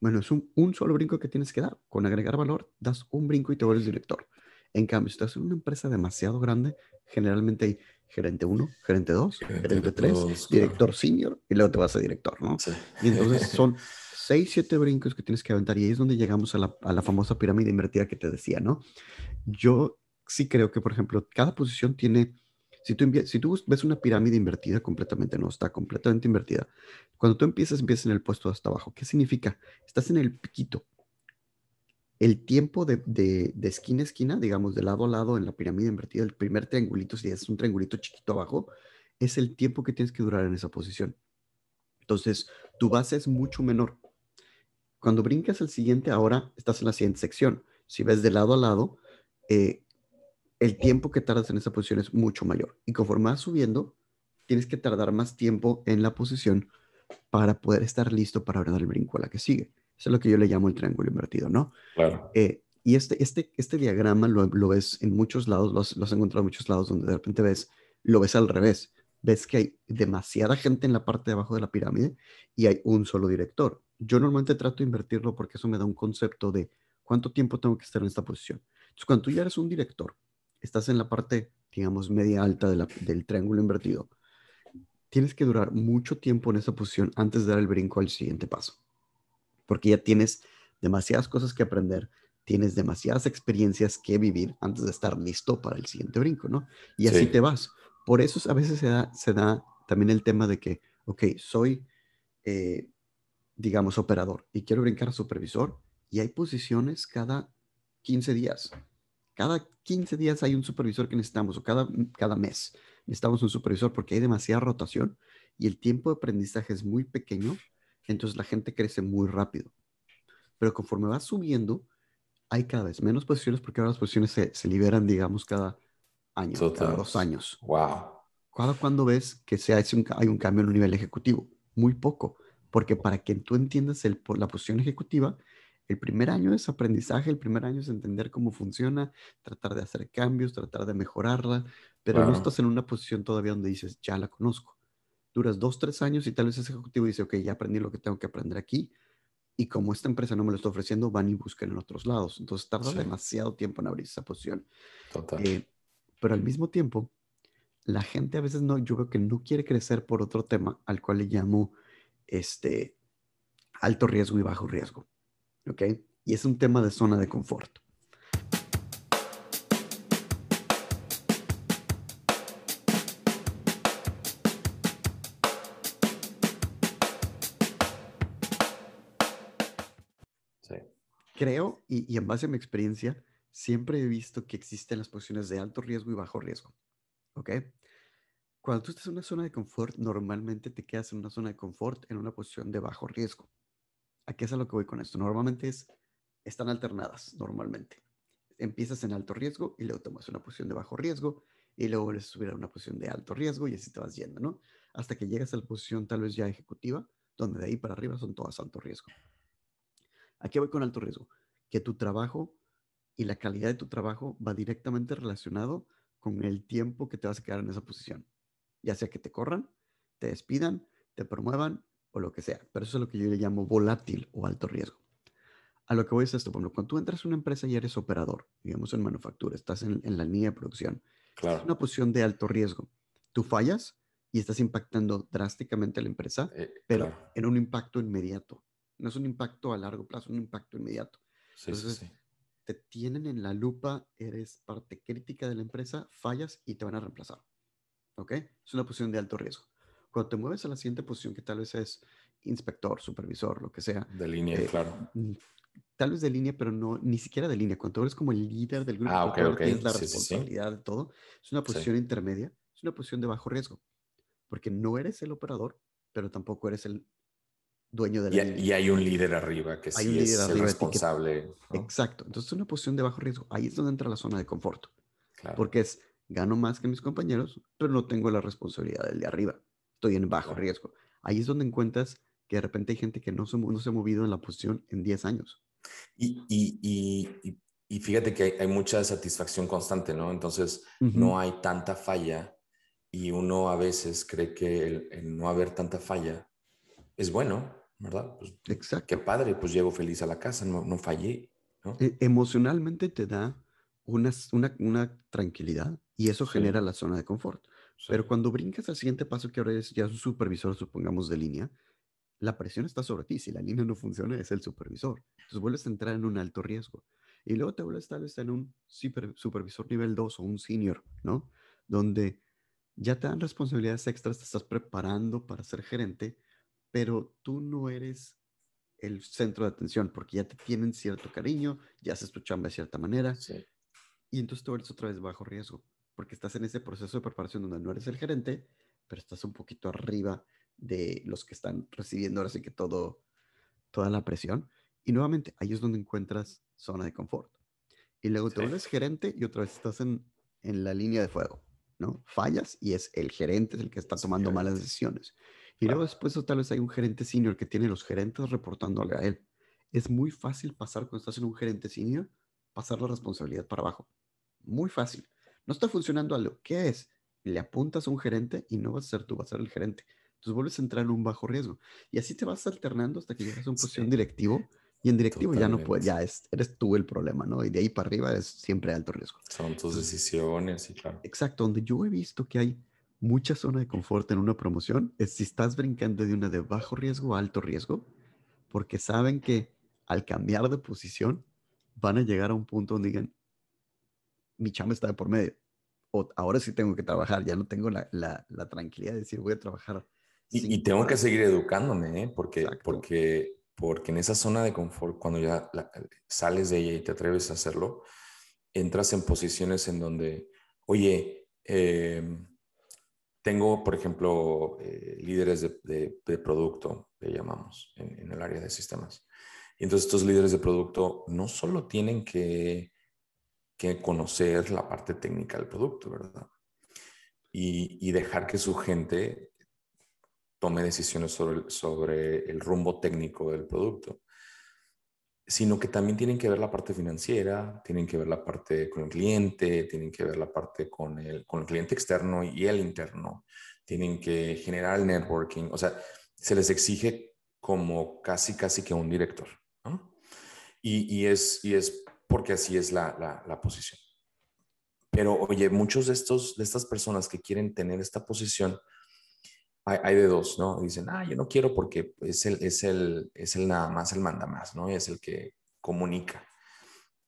bueno, es un, un, solo brinco que tienes que dar. Con agregar valor, das un brinco y te vuelves director. En cambio, si estás en una empresa demasiado grande, generalmente hay gerente 1, gerente 2, gerente 3, director senior y luego te vas a director, ¿no? Y entonces <laughs> son 6, 7 brincos que tienes que aventar y ahí es donde llegamos a la, a la famosa pirámide invertida que te decía, ¿no? Yo sí creo que, por ejemplo, cada posición tiene si tú, si tú ves una pirámide invertida completamente, no está completamente invertida. Cuando tú empiezas, empiezas en el puesto hasta abajo. ¿Qué significa? Estás en el piquito. El tiempo de, de, de, esquina a esquina, digamos, de lado a lado en la pirámide invertida, el primer triangulito, si es un triangulito chiquito abajo, es el tiempo que tienes que durar en esa posición. Entonces, tu base es mucho menor. Cuando brincas al siguiente, ahora estás en la siguiente sección. Si ves de lado a lado, eh, el tiempo que tardas en esa posición es mucho mayor. Y conforme vas subiendo, tienes que tardar más tiempo en la posición para poder estar listo para dar el brinco a la que sigue. Eso es lo que yo le llamo el triángulo invertido, ¿no? Claro. Eh, y este, este, este diagrama lo, lo, ves en muchos lados, lo has, encontrado en muchos lados donde de repente ves, lo ves al revés. Ves que hay demasiada gente en la parte de abajo de la pirámide y hay un solo director. Yo normalmente trato de invertirlo porque eso me da un concepto de cuánto tiempo tengo que estar en esta posición. Entonces, cuando tú ya eres un director estás en la parte, digamos, media alta del triángulo invertido, tienes que durar mucho tiempo en esa posición antes de dar el brinco al siguiente paso. Porque ya tienes demasiadas cosas que aprender, tienes demasiadas experiencias que vivir antes de estar listo para el siguiente brinco, ¿no? Y así te vas. Por eso a veces se da, se da también el tema de que, ok, soy, eh, digamos, operador y quiero brincar a supervisor y hay posiciones cada 15 días, cada 15 días hay un supervisor que necesitamos o cada, cada mes necesitamos un supervisor porque hay demasiada rotación y el tiempo de aprendizaje es muy pequeño, entonces la gente crece muy rápido. Pero conforme va subiendo, hay cada vez menos posiciones porque ahora las posiciones se, se liberan, digamos, cada año, cada dos años. Wow. Cada cuando ves que se hace un, hay un cambio en un nivel ejecutivo, muy poco, porque para que tú entiendas el, la posición ejecutiva, el primer año es aprendizaje, el primer año es entender cómo funciona, tratar de hacer cambios, tratar de mejorarla, pero no estás en una posición todavía donde dices, ya la conozco. Duras dos, tres años y tal vez ese ejecutivo dice, ok, ya aprendí lo que tengo que aprender aquí. Y como esta empresa no me lo está ofreciendo, van y buscan en otros lados. Entonces tarda demasiado tiempo en abrir esa posición. Total. Eh, pero al mismo tiempo, la gente a veces no, yo veo que no quiere crecer por otro tema al cual le llamo este alto riesgo y bajo riesgo. ¿ok? Y es un tema de zona de confort. Y, y en base a mi experiencia, siempre he visto que existen las posiciones de alto riesgo y bajo riesgo. ¿Ok? Cuando tú estás en una zona de confort, normalmente te quedas en una zona de confort en una posición de bajo riesgo. ¿A qué es a lo que voy con esto? Normalmente es, están alternadas, normalmente. Empiezas en alto riesgo y luego tomas una posición de bajo riesgo y luego vuelves a subir a una posición de alto riesgo y así te vas yendo, ¿no? Hasta que llegas a la posición tal vez ya ejecutiva, donde de ahí para arriba son todas alto riesgo. ¿A qué voy con alto riesgo? Que tu trabajo y la calidad de tu trabajo va directamente relacionado con el tiempo que te vas a quedar en esa posición. Ya sea que te corran, te despidan, te promuevan o lo que sea. Pero eso es lo que yo le llamo volátil o alto riesgo. A lo que voy es esto, por ejemplo, cuando tú entras a una empresa y eres operador, digamos en manufactura, estás en, la línea de producción, claro. es una posición de alto riesgo. Tú fallas y estás impactando drásticamente a la empresa, Eh, pero claro. en un impacto inmediato. No es un impacto a largo plazo, un impacto inmediato. Sí, sí, Entonces, sí. Te tienen en la lupa, eres parte crítica de la empresa, fallas y te van a reemplazar. ¿Ok? Es una posición de alto riesgo. Cuando te mueves a la siguiente posición, que tal vez es inspector, supervisor, lo que sea, De línea, eh, claro. mm, tal vez de línea, pero no, ni siquiera de línea. Cuando tú eres como el líder del grupo, Ah, cuando ok, tú ok. tienes la Sí, sí, sí. responsabilidad de todo, es una posición intermedia, es una posición de bajo riesgo, porque no eres el operador, pero tampoco eres el dueño de la Y, y hay un líder arriba que Hay sí un es líder el ti que- responsable. ¿no? Exacto. Entonces es una posición de bajo riesgo. Ahí es donde entra la zona de confort, Claro. porque es gano más que mis compañeros, pero no tengo la responsabilidad del de arriba. Estoy en bajo Claro. riesgo. Ahí es donde encuentras que de repente hay gente que no se, no se ha movido en la posición en 10 años. Y, y, y, fíjate que hay, hay mucha satisfacción constante, ¿no? Entonces, Ujú. no hay tanta falla y uno a veces cree que el, el no haber tanta falla es bueno, ¿verdad? Pues, Exacto. qué padre, pues llego feliz a la casa, no, no fallé, ¿no? E- emocionalmente te da una, una, una tranquilidad y eso Sí. genera la zona de confort. Sí. Pero cuando brincas al siguiente paso, que ahora es ya un supervisor, supongamos, de línea, la presión está sobre ti. Si la línea no funciona, es el supervisor. Entonces vuelves a entrar en un alto riesgo. Y luego te vuelves tal vez en un super- supervisor nivel 2 o un senior, ¿no? Donde ya te dan responsabilidades extras, te estás preparando para ser gerente, pero tú no eres el centro de atención porque ya te tienen cierto cariño, ya haces tu chamba de cierta manera Sí. y entonces tú eres otra vez bajo riesgo porque estás en ese proceso de preparación donde no eres el gerente, pero estás un poquito arriba de los que están recibiendo ahora sí que todo, toda la presión. Y nuevamente, ahí es donde encuentras zona de confort. Y luego te Sí. vuelves gerente y otra vez estás en, en la línea de fuego, ¿no? Fallas y es el gerente el que está tomando malas decisiones. Y luego después tal vez hay un gerente senior que tiene los gerentes reportándole a él. Es muy fácil pasar cuando estás en un gerente senior, pasar la responsabilidad para abajo. Muy fácil. No está funcionando algo. ¿Qué es? Le apuntas a un gerente y no vas a ser tú, vas a ser el gerente. Entonces vuelves a entrar en un bajo riesgo. Y así te vas alternando hasta que llegas a una Sí. posición directivo. Y en directivo ya no puedes, ya es, eres tú el problema, ¿no? Y de ahí para arriba es siempre alto riesgo. Son tus decisiones, sí, claro. Exacto, donde yo he visto que hay mucha zona de confort en una promoción es si estás brincando de una de bajo riesgo a alto riesgo, porque saben que al cambiar de posición van a llegar a un punto donde digan, mi chamba está de por medio, o ahora sí tengo que trabajar, ya no tengo la, la- la tranquilidad de decir voy a trabajar. Y, y tengo que horas". seguir educándome, ¿eh? Porque, Exacto. porque, porque en esa zona de confort, cuando ya la- sales de ella y te atreves a hacerlo, entras en posiciones en donde, oye, eh, tengo, por ejemplo, eh, líderes de, producto, le llamamos, en, en el área de sistemas. Y entonces estos líderes de producto no solo tienen que, que conocer la parte técnica del producto, ¿verdad? Y, y dejar que su gente tome decisiones sobre, sobre el rumbo técnico del producto, sino que también tienen que ver la parte financiera, tienen que ver la parte con el cliente, tienen que ver la parte con el, con el cliente externo y el interno, tienen que generar el networking, o sea, se les exige como casi, casi que un director, ¿no? Y, y es, y es porque así es la, la, la posición. Pero oye, muchos de, estos, de estas personas que quieren tener esta posición, hay, hay, de dos, ¿no? Dicen, ah, yo no quiero porque es el, es el, es el nada más, el manda más, ¿no? Es el que comunica.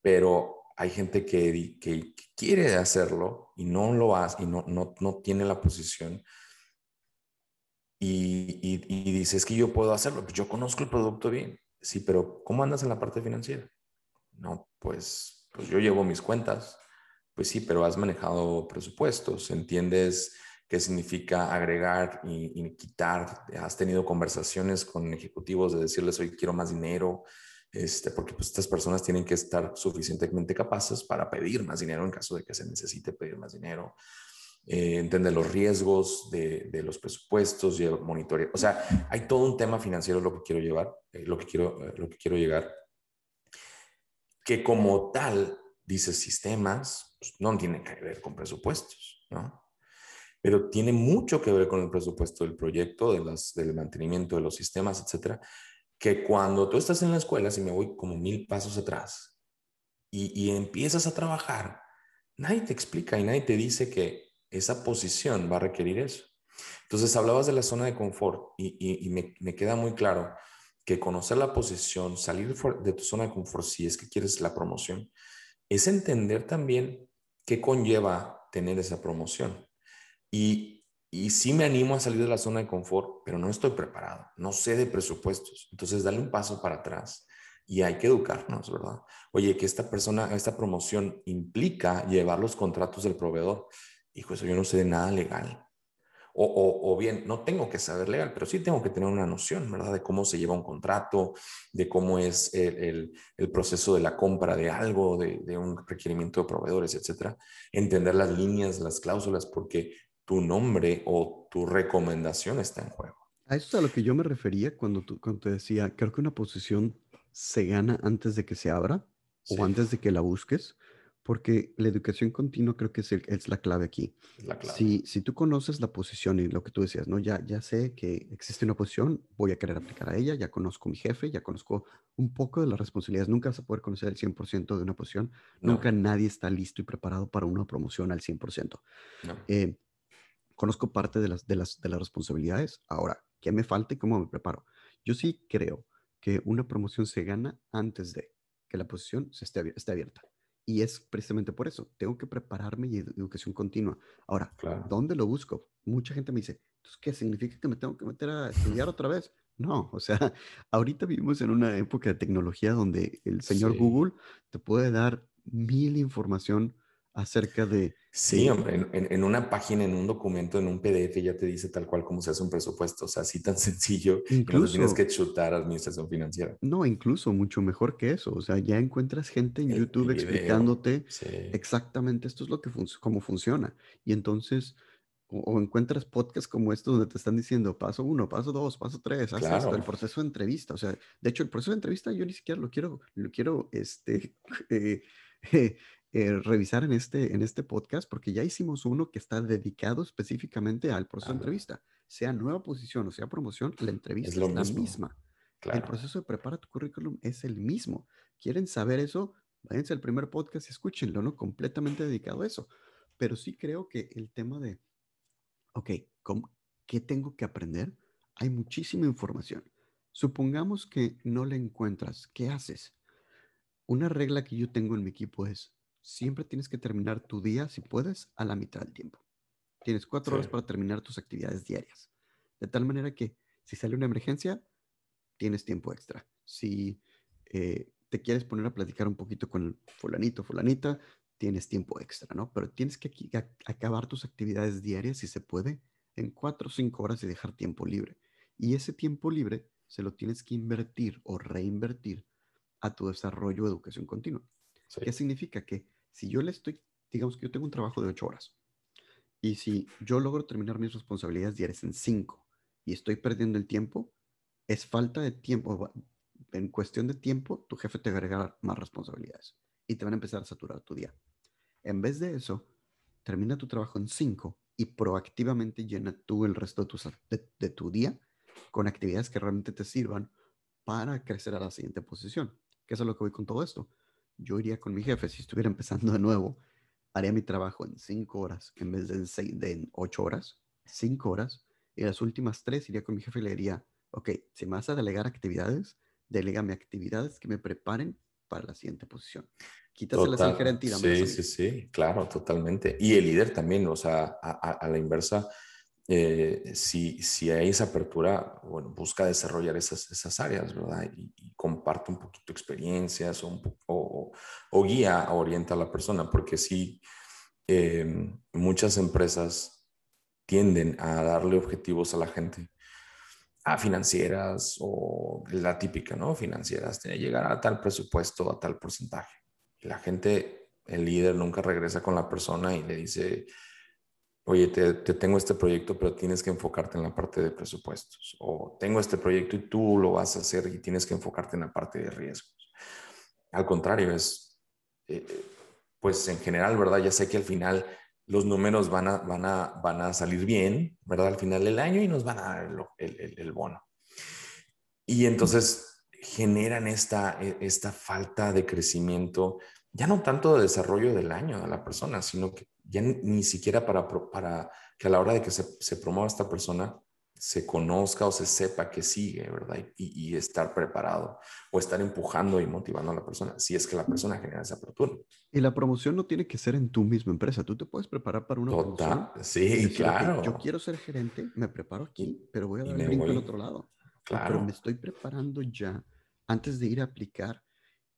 Pero hay gente que, que, quiere hacerlo y no lo hace y no, no, no tiene la posición. Y, y, y dice, es que yo puedo hacerlo, pues yo conozco el producto bien. Sí, pero ¿cómo andas en la parte financiera? No, pues, pues yo llevo mis cuentas. Pues sí, pero has manejado presupuestos, entiendes qué significa agregar y, y, quitar. Has tenido conversaciones con ejecutivos de decirles, hoy quiero más dinero, este, porque pues, estas personas tienen que estar suficientemente capaces para pedir más dinero en caso de que se necesite pedir más dinero. Eh, entender los riesgos de, de, los presupuestos y el monitoreo. O sea, hay todo un tema financiero lo que quiero llevar, eh, lo, que quiero, eh, lo que quiero llegar. que como tal, dice sistemas, pues, no tiene que ver con presupuestos, ¿no? Pero tiene mucho que ver con el presupuesto del proyecto, de las, del mantenimiento de los sistemas, etcétera, que cuando tú estás en la escuela, si me voy como mil pasos atrás y, y empiezas a trabajar, nadie te explica y nadie te dice que esa posición va a requerir eso. Entonces, hablabas de la zona de confort y, me, queda muy claro que conocer la posición, salir de tu zona de confort si es que quieres la promoción, es entender también qué conlleva tener esa promoción. Y, y sí me animo a salir de la zona de confort, pero no estoy preparado, no sé de presupuestos. Entonces, dale un paso para atrás y hay que educarnos, ¿verdad? Oye, que esta persona, esta promoción implica llevar los contratos del proveedor. Hijo, eso yo no sé de nada legal. O, bien, no tengo que saber legal, pero sí tengo que tener una noción, ¿verdad? De cómo se lleva un contrato, de cómo es el, proceso de la compra de algo, de, un requerimiento de proveedores, etcétera. Entender las líneas, las cláusulas, porque tu nombre o tu recomendación está en juego. A eso es a lo que yo me refería cuando, tú, cuando te decía, creo que una posición se gana antes de que se abra o antes de que la busques porque la educación continua creo que es, es la clave aquí. La clave. Si, si, tú conoces la posición y lo que tú decías, ¿no? Ya, ya sé que existe una posición, voy a querer aplicar a ella, ya conozco a mi jefe, ya conozco un poco de las responsabilidades. Nunca vas a poder conocer el 100% de una posición. Nunca nadie está listo y preparado para una promoción al 100%. Eh, conozco parte de las, de, las, de las responsabilidades. Ahora, ¿qué me falta y cómo me preparo? Yo sí creo que una promoción se gana antes de que la posición se esté, esté abierta. Y es precisamente por eso, tengo que prepararme y educación continua. Ahora, ¿dónde lo busco? Mucha gente me dice, entonces, ¿qué significa que me tengo que meter a estudiar otra vez? No, o sea, <laughs> ahorita vivimos en una época de tecnología donde el señor Google te puede dar mil información acerca de... Sí, hombre, en, una página, en un documento, en un PDF ya te dice tal cual cómo se hace un presupuesto, o sea, así tan <laughs> sencillo, incluso no tienes que chutar administración financiera. No, incluso mucho mejor que eso, o sea, ya encuentras gente en YouTube explicándote exactamente esto es lo que cómo funciona. Y entonces, o, encuentras podcasts como estos donde te están diciendo paso uno, paso dos, paso tres, hasta el proceso de entrevista, o sea, de hecho el proceso de entrevista yo ni siquiera lo quiero, lo quiero, este... <laughs> Eh, eh, eh, revisar en este, en este podcast, porque ya hicimos uno que está dedicado específicamente al proceso de entrevista. Sea nueva posición o sea promoción, la entrevista es, la misma. El proceso de preparar tu currículum es el mismo. ¿Quieren saber eso? Váyanse al primer podcast y escúchenlo, ¿no? Completamente dedicado a eso. Pero sí creo que el tema de, ok, ¿qué tengo que aprender? Hay muchísima información. Supongamos que no la encuentras. ¿Qué haces? Una regla que yo tengo en mi equipo es, siempre tienes que terminar tu día, si puedes, a la mitad del tiempo. Tienes cuatro horas para terminar tus actividades diarias. De tal manera que si sale una emergencia, tienes tiempo extra. Si eh, te quieres poner a platicar un poquito con el fulanito, fulanita, tienes tiempo extra, ¿no? Pero tienes que acabar tus actividades diarias, si se puede, en cuatro o cinco horas y dejar tiempo libre. Y ese tiempo libre se lo tienes que invertir o reinvertir a tu desarrollo de educación continua. ¿Qué significa? Que si yo le estoy, digamos que yo tengo un trabajo de ocho horas y si yo logro terminar mis responsabilidades diarias en cinco y estoy perdiendo el tiempo, es falta de tiempo. En cuestión de tiempo, tu jefe te agregará más responsabilidades y te van a empezar a saturar tu día. En vez de eso, termina tu trabajo en cinco y proactivamente llena tú el resto de tu, de tu día con actividades que realmente te sirvan para crecer a la siguiente posición. ¿Qué es lo que voy con todo esto? Yo iría con mi jefe, si estuviera empezando de nuevo, haría mi trabajo en cinco horas en vez de en, seis, de ocho horas, cinco horas, y las últimas tres iría con mi jefe y le diría, ok, si me vas a delegar actividades, delegame actividades que me preparen para la siguiente posición. Quítaselas al gerente y Sí, sí, sí, claro, totalmente. Y el líder también, o sea, a la inversa, eh, si, si, hay esa apertura, bueno, busca desarrollar esas, esas áreas, ¿verdad? Y, comparte un poquito experiencias o, o, o, guía, orienta a la persona, porque sí, eh, muchas empresas tienden a darle objetivos a la gente, a financieras o la típica, ¿no? Financieras, tiene que llegar a tal presupuesto, a tal porcentaje. Y la gente, el líder nunca regresa con la persona y le dice, oye, te, tengo este proyecto, pero tienes que enfocarte en la parte de presupuestos. O tengo este proyecto y tú lo vas a hacer y tienes que enfocarte en la parte de riesgos. Al contrario, es, eh, pues en general, ¿verdad? Ya sé que al final los números van a, van a, van a salir bien, ¿verdad? Al final del año y nos van a dar el, el, bono. Y entonces generan esta, e, esta falta de crecimiento, ya no tanto de desarrollo del año de la persona, sino que ya ni, siquiera para, para que a la hora de que se, se promueva esta persona, se conozca o se sepa que sigue, ¿verdad? Y, estar preparado o estar empujando y motivando a la persona, si es que la persona genera esa apertura. Y la promoción no tiene que ser en tu misma empresa, tú te puedes preparar para una Total, promoción. Sí, claro. yo quiero ser gerente, me preparo aquí, pero voy a dar el brinco al otro lado. Claro. Pero me estoy preparando ya antes de ir a aplicar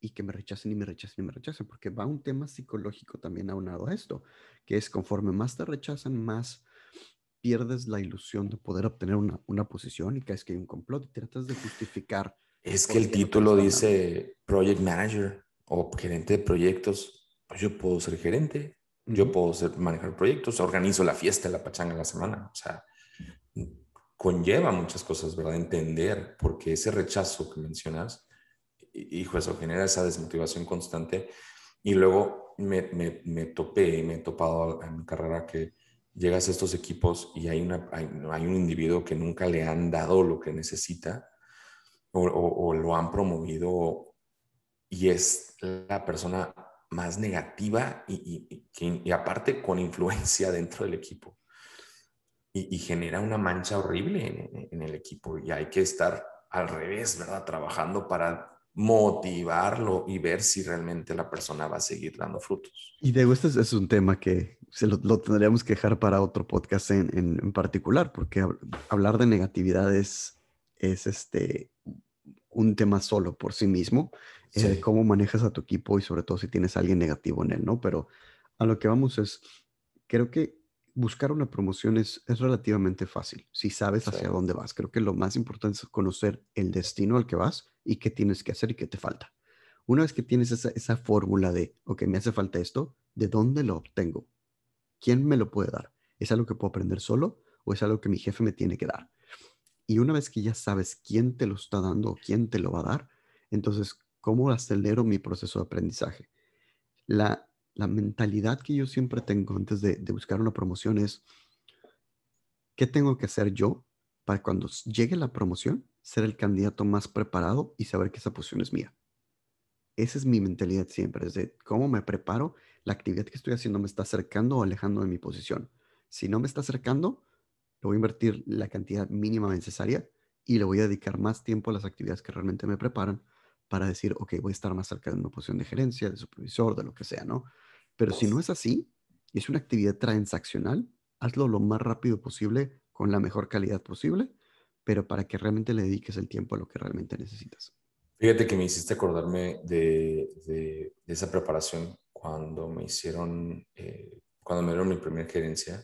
y que me rechacen y me rechacen y me rechacen, porque va un tema psicológico también aunado a esto, que es conforme más te rechazan, más pierdes la ilusión de poder obtener una, una posición y caes que hay un complot y tratas de justificar. Es que el título dice Project Manager o gerente de proyectos. Pues yo puedo ser gerente, yo puedo ser, manejar proyectos, organizo la fiesta, la pachanga en la semana. O sea, conlleva muchas cosas, ¿verdad? Entender, porque ese rechazo que mencionas, hijo, eso genera esa desmotivación constante. Y luego me, me, me topé, me he topado en mi carrera que llegas a estos equipos y hay, una, hay, un individuo que nunca le han dado lo que necesita o, lo han promovido y es la persona más negativa y, y, aparte con influencia <laughs> dentro del equipo. Y, genera una mancha horrible en, el equipo y hay que estar al revés, ¿verdad? Trabajando para motivarlo y ver si realmente la persona va a seguir dando frutos. Y de este es un tema que se lo, tendríamos que dejar para otro podcast en, en, particular, porque hablar de negatividad es, este, un tema solo por sí mismo, eh, cómo manejas a tu equipo y sobre todo si tienes a alguien negativo en él, ¿no? Pero a lo que vamos es, creo que buscar una promoción es, es relativamente fácil si sabes hacia dónde vas. Creo que lo más importante es conocer el destino al que vas y qué tienes que hacer y qué te falta. Una vez que tienes esa, esa fórmula de, ok, me hace falta esto, ¿de dónde lo obtengo? ¿Quién me lo puede dar? ¿Es algo que puedo aprender solo o es algo que mi jefe me tiene que dar? Y una vez que ya sabes quién te lo está dando o quién te lo va a dar, entonces, ¿cómo acelero mi proceso de aprendizaje? La, la mentalidad que yo siempre tengo antes de, buscar una promoción es, ¿qué tengo que hacer yo para cuando llegue la promoción ser el candidato más preparado y saber que esa posición es mía? Esa es mi mentalidad siempre, es de cómo me preparo, la actividad que estoy haciendo me está acercando o alejando de mi posición. Si no me está acercando, le voy a invertir la cantidad mínima necesaria y le voy a dedicar más tiempo a las actividades que realmente me preparan para decir, ok, voy a estar más cerca de una posición de gerencia, de supervisor, de lo que sea, ¿no? Pero si no es así, y es una actividad transaccional, hazlo lo más rápido posible, con la mejor calidad posible, pero para que realmente le dediques el tiempo a lo que realmente necesitas. Fíjate que me hiciste acordarme de, esa preparación cuando me hicieron, eh, cuando me dieron mi primera gerencia,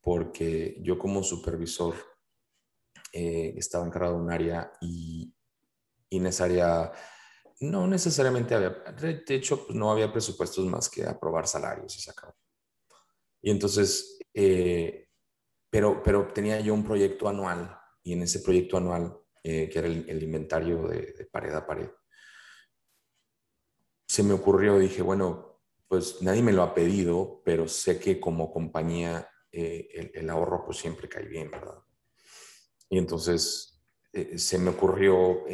porque yo como supervisor eh, estaba encargado de un área y, y en esa área no necesariamente había, de hecho, pues, no había presupuestos más que aprobar salarios y se acabó. Y entonces, eh, pero, pero tenía yo un proyecto anual y en ese proyecto anual, eh, que era el, inventario de, pared a pared, se me ocurrió, dije, bueno, pues nadie me lo ha pedido, pero sé que como compañía eh, el, el, ahorro pues siempre cae bien, ¿verdad? Y entonces se me ocurrió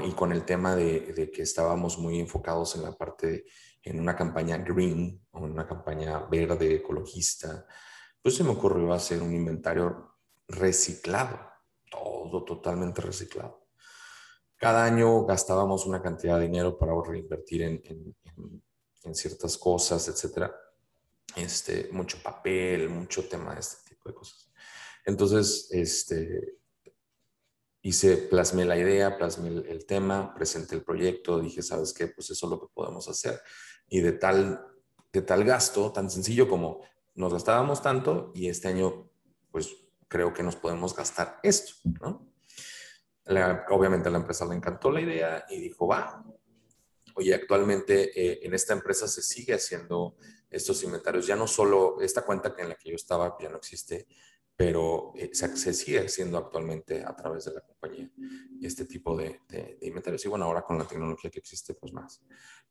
y con el tema de, que estábamos muy enfocados en la parte, en una campaña green o una campaña verde, ecologista, pues se me ocurrió hacer un inventario reciclado, todo totalmente reciclado. Cada año gastábamos una cantidad de dinero para reinvertir en, en, en, ciertas cosas, etcétera. Este, mucho papel, mucho tema de este tipo de cosas. Entonces, este, hice, plasmé la idea, plasmé el, tema, presenté el proyecto, dije, ¿sabes qué? Pues eso es lo que podemos hacer. Y de tal, de tal gasto, tan sencillo como nos gastábamos tanto y este año, pues creo que nos podemos gastar esto, ¿no? obviamente a la empresa le encantó la idea y dijo, va. Oye, actualmente eh, en esta empresa se sigue haciendo estos inventarios. Ya no solo esta cuenta en la que yo estaba, ya no existe, pero eh, se, sigue haciendo actualmente a través de la compañía este tipo de, de, inventarios. Y bueno, ahora con la tecnología que existe, pues más.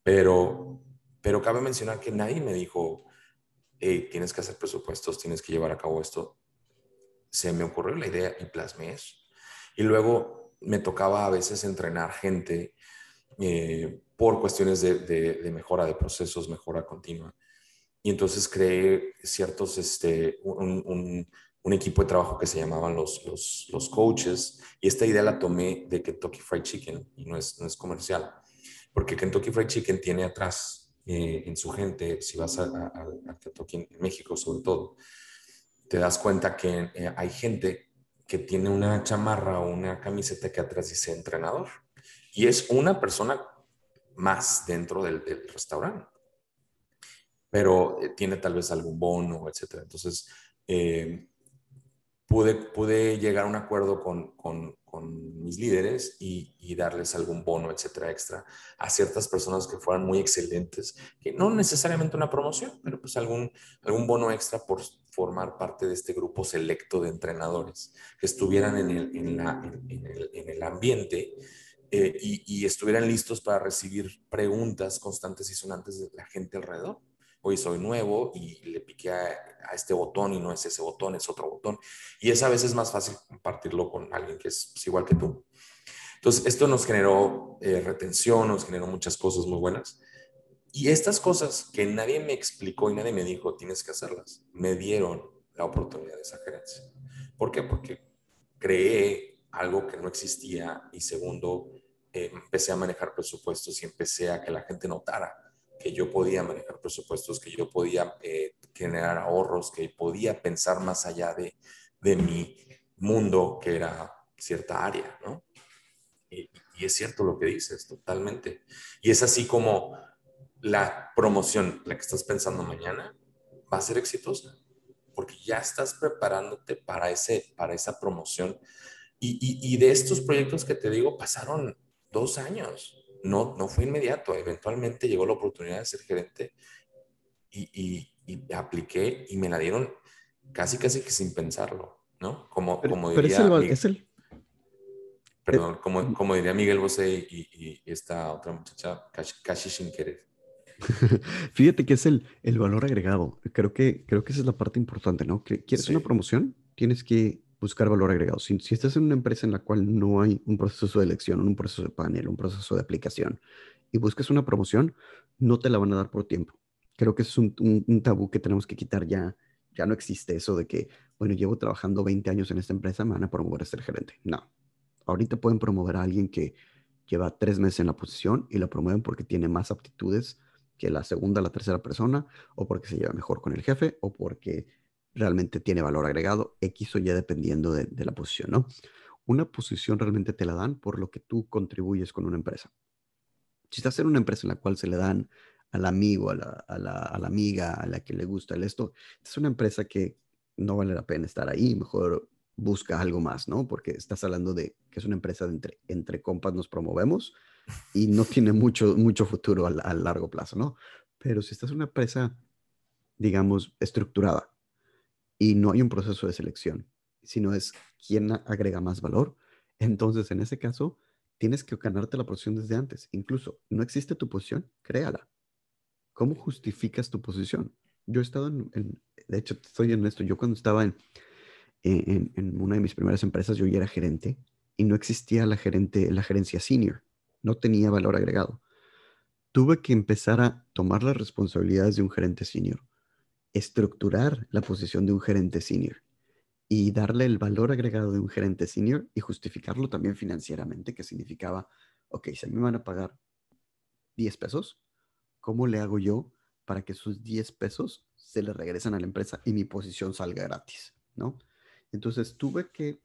Pero, pero cabe mencionar que nadie me dijo, hey, tienes que hacer presupuestos, tienes que llevar a cabo esto. Se me ocurrió la idea y plasmé eso. Y luego me tocaba a veces entrenar gente eh, por cuestiones de, de, mejora de procesos, mejora continua. Y entonces creé ciertos, este, un, un, equipo de trabajo que se llamaban los, los, los, coaches. Y esta idea la tomé de Kentucky Fried Chicken y no es, no es comercial. Porque Kentucky Fried Chicken tiene atrás eh, en su gente, si vas a, a, Kentucky en México sobre todo, te das cuenta que eh, hay gente que tiene una chamarra o una camiseta que atrás dice entrenador. Y es una persona más dentro del, restaurante. Pero eh, tiene tal vez algún bono, etcétera. Entonces, eh, pude, pude llegar a un acuerdo con, con, con mis líderes y, darles algún bono, etcétera, extra a ciertas personas que fueran muy excelentes, que no necesariamente una promoción, pero pues algún, algún bono extra por formar parte de este grupo selecto de entrenadores que estuvieran en el, en la, en el ambiente eh, y, estuvieran listos para recibir preguntas constantes y sonantes de la gente alrededor. Hoy soy nuevo y le piqué a, este botón y no es ese botón, es otro botón. Y es a veces más fácil compartirlo con alguien que es pues, igual que tú. Entonces, esto nos generó eh, retención, nos generó muchas cosas muy buenas. Y estas cosas que nadie me explicó y nadie me dijo, tienes que hacerlas, me dieron la oportunidad de esa gerencia. ¿Por qué? Porque creé algo que no existía y segundo, eh, empecé a manejar presupuestos y empecé a que la gente notara que yo podía manejar presupuestos, que yo podía eh, generar ahorros, que podía pensar más allá de, de mi mundo, que era cierta área, ¿no? Y, es cierto lo que dices, totalmente. Y es así como la promoción, la que estás pensando mañana, va a ser exitosa, porque ya estás preparándote para, ese, para esa promoción. Y de estos proyectos que te digo, pasaron dos años. No, no fue inmediato. Eventualmente llegó la oportunidad de ser gerente y, y, apliqué y me la dieron casi, casi que sin pensarlo, ¿no? Como, como diría... es el, Perdón, como, como diría Miguel Bosé y, esta otra muchacha, casi, sin querer. <laughs> Fíjate que es el, el valor agregado. Creo que, creo que esa es la parte importante, ¿no? ¿Quieres una promoción? Tienes que buscar valor agregado. Si, si, estás en una empresa en la cual no hay un proceso de elección, un proceso de panel, un proceso de aplicación, y buscas una promoción, no te la van a dar por tiempo. Creo que es un, un, tabú que tenemos que quitar ya. Ya no existe eso de que, bueno, llevo trabajando 20 años en esta empresa, me van a promover a ser gerente. No. Ahorita pueden promover a alguien que lleva tres meses en la posición y la promueven porque tiene más aptitudes que la segunda, la tercera persona, o porque se lleva mejor con el jefe, o porque realmente tiene valor agregado, X o Y dependiendo de, la posición, ¿no? Una posición realmente te la dan por lo que tú contribuyes con una empresa. Si estás en una empresa en la cual se le dan al amigo, a la, a la, a la amiga, a la que le gusta el esto, es una empresa que no vale la pena estar ahí, mejor busca algo más, ¿no? Porque estás hablando de que es una empresa de entre, entre compas nos promovemos y no tiene <laughs> mucho, mucho futuro a, a largo plazo, ¿no? Pero si estás en una empresa, digamos, estructurada, y no hay un proceso de selección, sino es quién agrega más valor. Entonces, en ese caso, tienes que ganarte la posición desde antes. Incluso, no existe tu posición, créala. ¿Cómo justificas tu posición? Yo he estado en, de hecho, estoy en esto, yo cuando estaba en, en, una de mis primeras empresas, yo ya era gerente y no existía la, gerente, la gerencia senior, no tenía valor agregado. Tuve que empezar a tomar las responsabilidades de un gerente senior estructurar la posición de un gerente senior y darle el valor agregado de un gerente senior y justificarlo también financieramente, que significaba, ok, si a mí me van a pagar 10 pesos, ¿cómo le hago yo para que esos 10 pesos se le regresen a la empresa y mi posición salga gratis? ¿No? Entonces tuve que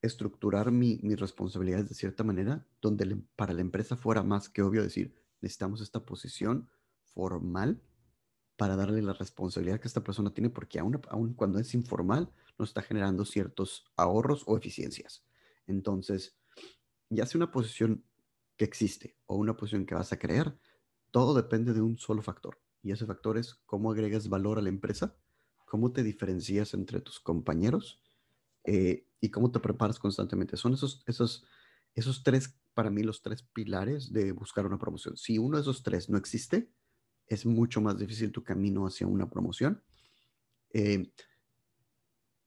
estructurar mi, mis responsabilidades de cierta manera, donde para la empresa fuera más que obvio decir, necesitamos esta posición formal para darle la responsabilidad que esta persona tiene, porque aún, cuando es informal, nos está generando ciertos ahorros o eficiencias. Entonces, ya sea una posición que existe o una posición que vas a crear, todo depende de un solo factor. Y ese factor es cómo agregas valor a la empresa, cómo te diferencias entre tus compañeros eh, y cómo te preparas constantemente. Son esos, esos, esos tres, para mí, los tres pilares de buscar una promoción. Si uno de esos tres no existe, es mucho más difícil tu camino hacia una promoción. Eh,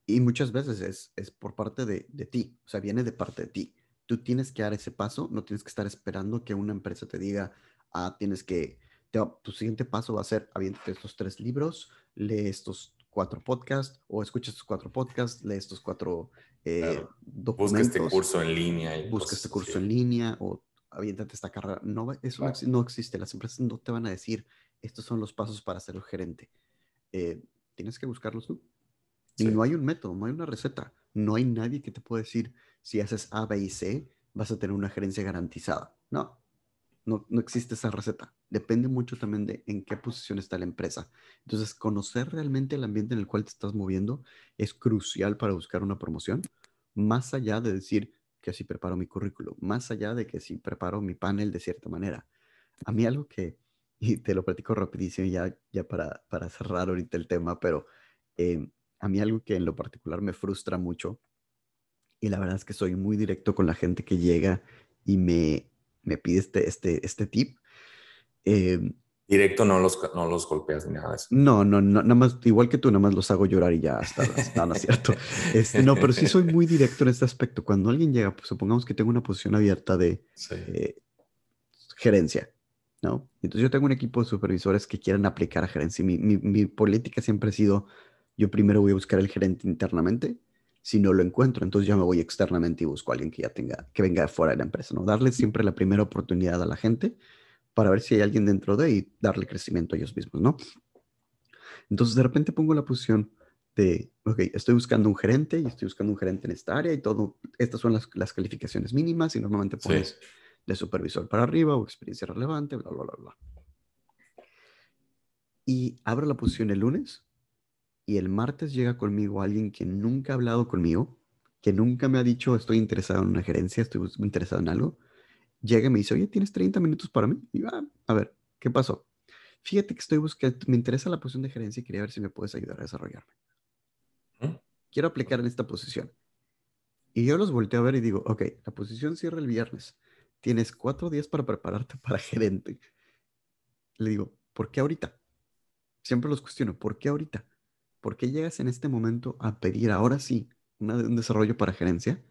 y muchas veces es, es por parte de, de, ti, o sea, viene de parte de ti. Tú tienes que dar ese paso, no tienes que estar esperando que una empresa te diga, ah, tienes que, tu siguiente paso va a ser, aviéntate estos tres libros, lee estos cuatro podcasts, o escucha estos cuatro podcasts, lee estos cuatro eh, Busca este curso en línea. Y busca este curso en línea, o aviéntate esta carrera. No, eso no, existe. Las empresas no te van a decir, estos son los pasos para ser gerente. Eh, tienes que buscarlos tú. Y no hay un método, no hay una receta. No hay nadie que te pueda decir, si haces A, B y C, vas a tener una gerencia garantizada. No, no, no existe esa receta. Depende mucho también de en qué posición está la empresa. Entonces, conocer realmente el ambiente en el cual te estás moviendo es crucial para buscar una promoción, más allá de decir que si preparo mi currículo, más allá de que si preparo mi panel de cierta manera. A mí algo que, y te lo platico rapidísimo ya, ya para, para cerrar ahorita el tema, pero eh, a mí algo que en lo particular me frustra mucho, y la verdad es que soy muy directo con la gente que llega y me, me pide este, este, este tip. Em, Directo no los, no los golpeas ni nada de eso. No, no, no, nada más, igual que tú, nada más los hago llorar y ya está, no, no es cierto. Este, no, pero sí soy muy directo en este aspecto. Cuando alguien llega, pues supongamos que tengo una posición abierta de eh, gerencia, ¿no? Entonces yo tengo un equipo de supervisores que quieran aplicar a gerencia. Mi, mi, mi política siempre ha sido, yo primero voy a buscar el gerente internamente si no lo encuentro, entonces ya me voy externamente y busco a alguien que ya tenga, que venga de fuera de la empresa, ¿no? Darle siempre la primera oportunidad a la gente para ver si hay alguien dentro de y darle crecimiento a ellos mismos, ¿no? Entonces de repente pongo la posición de, ok, estoy buscando un gerente y estoy buscando un gerente en esta área y todo, estas son las, las calificaciones mínimas y normalmente pones de supervisor para arriba o experiencia relevante, bla, bla, bla, bla. Y abro la posición el lunes y el martes llega conmigo alguien que nunca ha hablado conmigo, que nunca me ha dicho estoy interesado en una gerencia, estoy interesado en algo, llega y me dice, oye, ¿tienes 30 minutos para mí? Y va, ah, a ver, ¿qué pasó? Fíjate que estoy buscando, me interesa la posición de gerencia y quería ver si me puedes ayudar a desarrollarme. Quiero aplicar en esta posición. Y yo los volteo a ver y digo, ok, la posición cierra el viernes. Tienes cuatro días para prepararte <laughs> para gerente. Le digo, ¿por qué ahorita? Siempre los cuestiono, ¿por qué ahorita? ¿por qué llegas en este momento a pedir ahora sí un desarrollo para gerencia?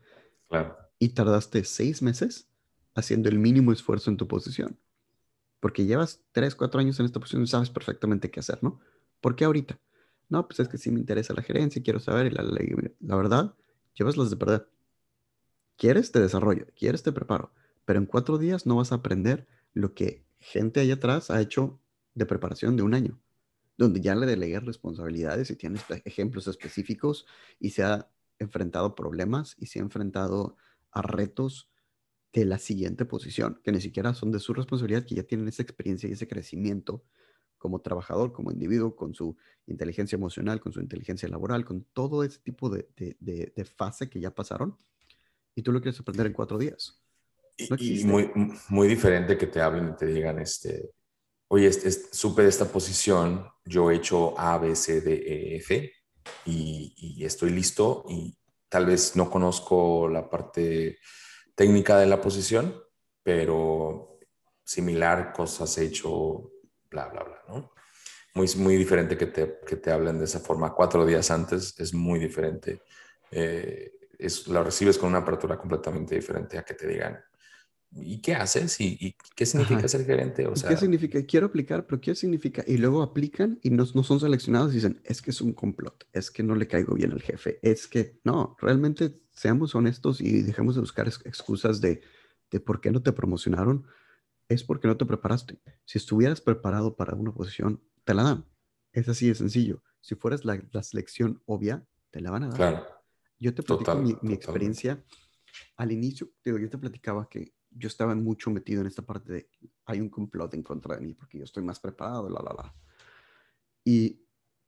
Claro. Y tardaste seis meses haciendo el mínimo esfuerzo en tu posición. Porque llevas tres, cuatro años en esta posición y sabes perfectamente qué hacer, ¿no? ¿Por qué ahorita? No, pues es que sí me interesa la gerencia, quiero saber. Y la, la verdad, llevas las de perder. Quieres, te desarrollo. Quieres, te preparo. Pero en cuatro días no vas a aprender lo que gente allá atrás ha hecho de preparación de un año donde ya le delegué responsabilidades y tienes ejemplos específicos y se ha enfrentado problemas y se ha enfrentado a retos de la siguiente posición, que ni siquiera son de su responsabilidad, que ya tienen esa experiencia y ese crecimiento como trabajador, como individuo, con su inteligencia emocional, con su inteligencia laboral, con todo ese tipo de, de, fase que ya pasaron, y tú lo quieres aprender en cuatro días. Y, muy, muy diferente que te hablen y te digan, este, oye, supe de esta posición, yo he hecho A, B, C, D, E, F y, estoy listo y tal vez no conozco la parte técnica de la posición, pero similar, cosas he hecho, bla, bla, bla, ¿no? Muy, muy diferente que te, que te hablen de esa forma cuatro días antes, es muy diferente. Eh, es, la recibes con una apertura completamente diferente a que te digan, ¿y qué haces? ¿Y, qué significa ser gerente? O sea, ¿Qué significa? Quiero aplicar, pero ¿qué significa? Y luego aplican y no, no, son seleccionados y dicen, es que es un complot, es que no le caigo bien al jefe, es que no, realmente seamos honestos y dejemos de buscar excusas de, de por qué no te promocionaron, es porque no te preparaste. Si estuvieras preparado para una posición, te la dan. Es así de sencillo. Si fueras la, la selección obvia, te la van a dar. Claro. Yo te platico mi, mi experiencia. Al inicio, digo, yo te platicaba que yo estaba mucho metido en esta parte de hay un complot en contra de mí porque yo estoy más preparado, la, la, la. Y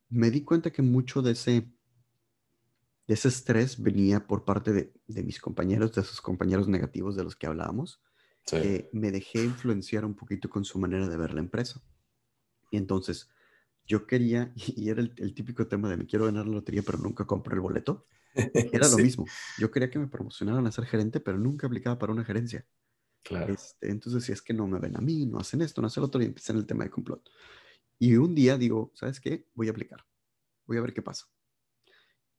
me di cuenta que mucho de ese, de ese estrés venía por parte de, de mis compañeros, de esos compañeros negativos de los que hablábamos. me dejé influenciar un poquito con su manera de ver la empresa. Y entonces yo quería, <laughs> y era el, típico tema de me quiero ganar la lotería, pero nunca compro el boleto. <laughs> Era lo mismo. Yo quería que me promocionaran a ser gerente, pero nunca aplicaba para una gerencia. Claro. Este, entonces, si es que no me ven a mí, no hacen esto, no hacen lo otro, y empecé en el tema de complot. Y un día digo, ¿sabes qué? Voy a aplicar. Voy a ver qué pasa.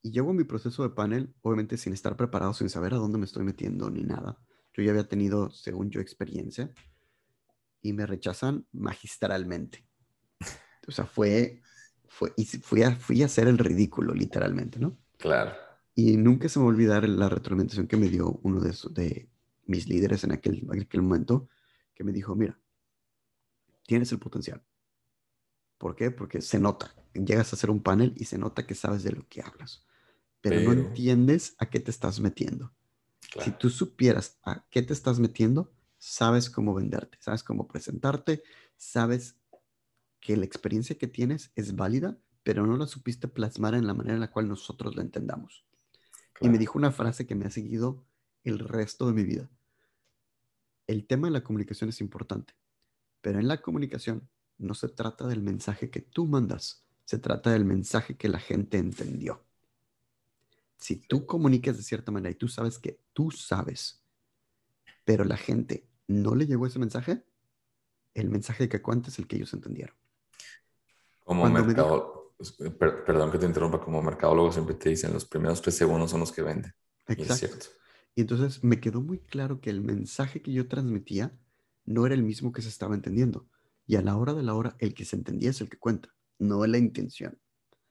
Y llevo mi proceso de panel, obviamente sin estar preparado, sin saber a dónde me estoy metiendo ni nada. Yo ya había tenido, según yo, experiencia y me rechazan magistralmente. O sea, fue, fue y fui a, fui a hacer el ridículo, literalmente, ¿no? Claro. Y nunca se me va a olvidar la retroalimentación que me dio uno de, de mis líderes en aquel, en aquel momento, que me dijo, mira, tienes el potencial. ¿Por qué? Porque se nota. Llegas a hacer un panel y se nota que sabes de lo que hablas, pero, no entiendes a qué te estás metiendo. Si tú supieras a qué te estás metiendo, sabes cómo venderte, sabes cómo presentarte, sabes que la experiencia que tienes es válida, pero no la supiste plasmar en la manera en la cual nosotros la entendamos. Y me dijo una frase que me ha seguido el resto de mi vida. El tema de la comunicación es importante, pero en la comunicación no se trata del mensaje que tú mandas, se trata del mensaje que la gente entendió. Si tú comunicas de cierta manera y tú sabes que tú sabes, pero la gente no le llegó ese mensaje, el mensaje que cuenta es el que ellos entendieron. Como mercado, perdón que te interrumpa, como mercadólogo siempre te dicen los primeros tres segundos son los que venden. Exacto. Y, y entonces me quedó muy claro que el mensaje que yo transmitía no era el mismo que se estaba entendiendo. Y a la hora de la hora, el que se entendía es el que cuenta, no la intención.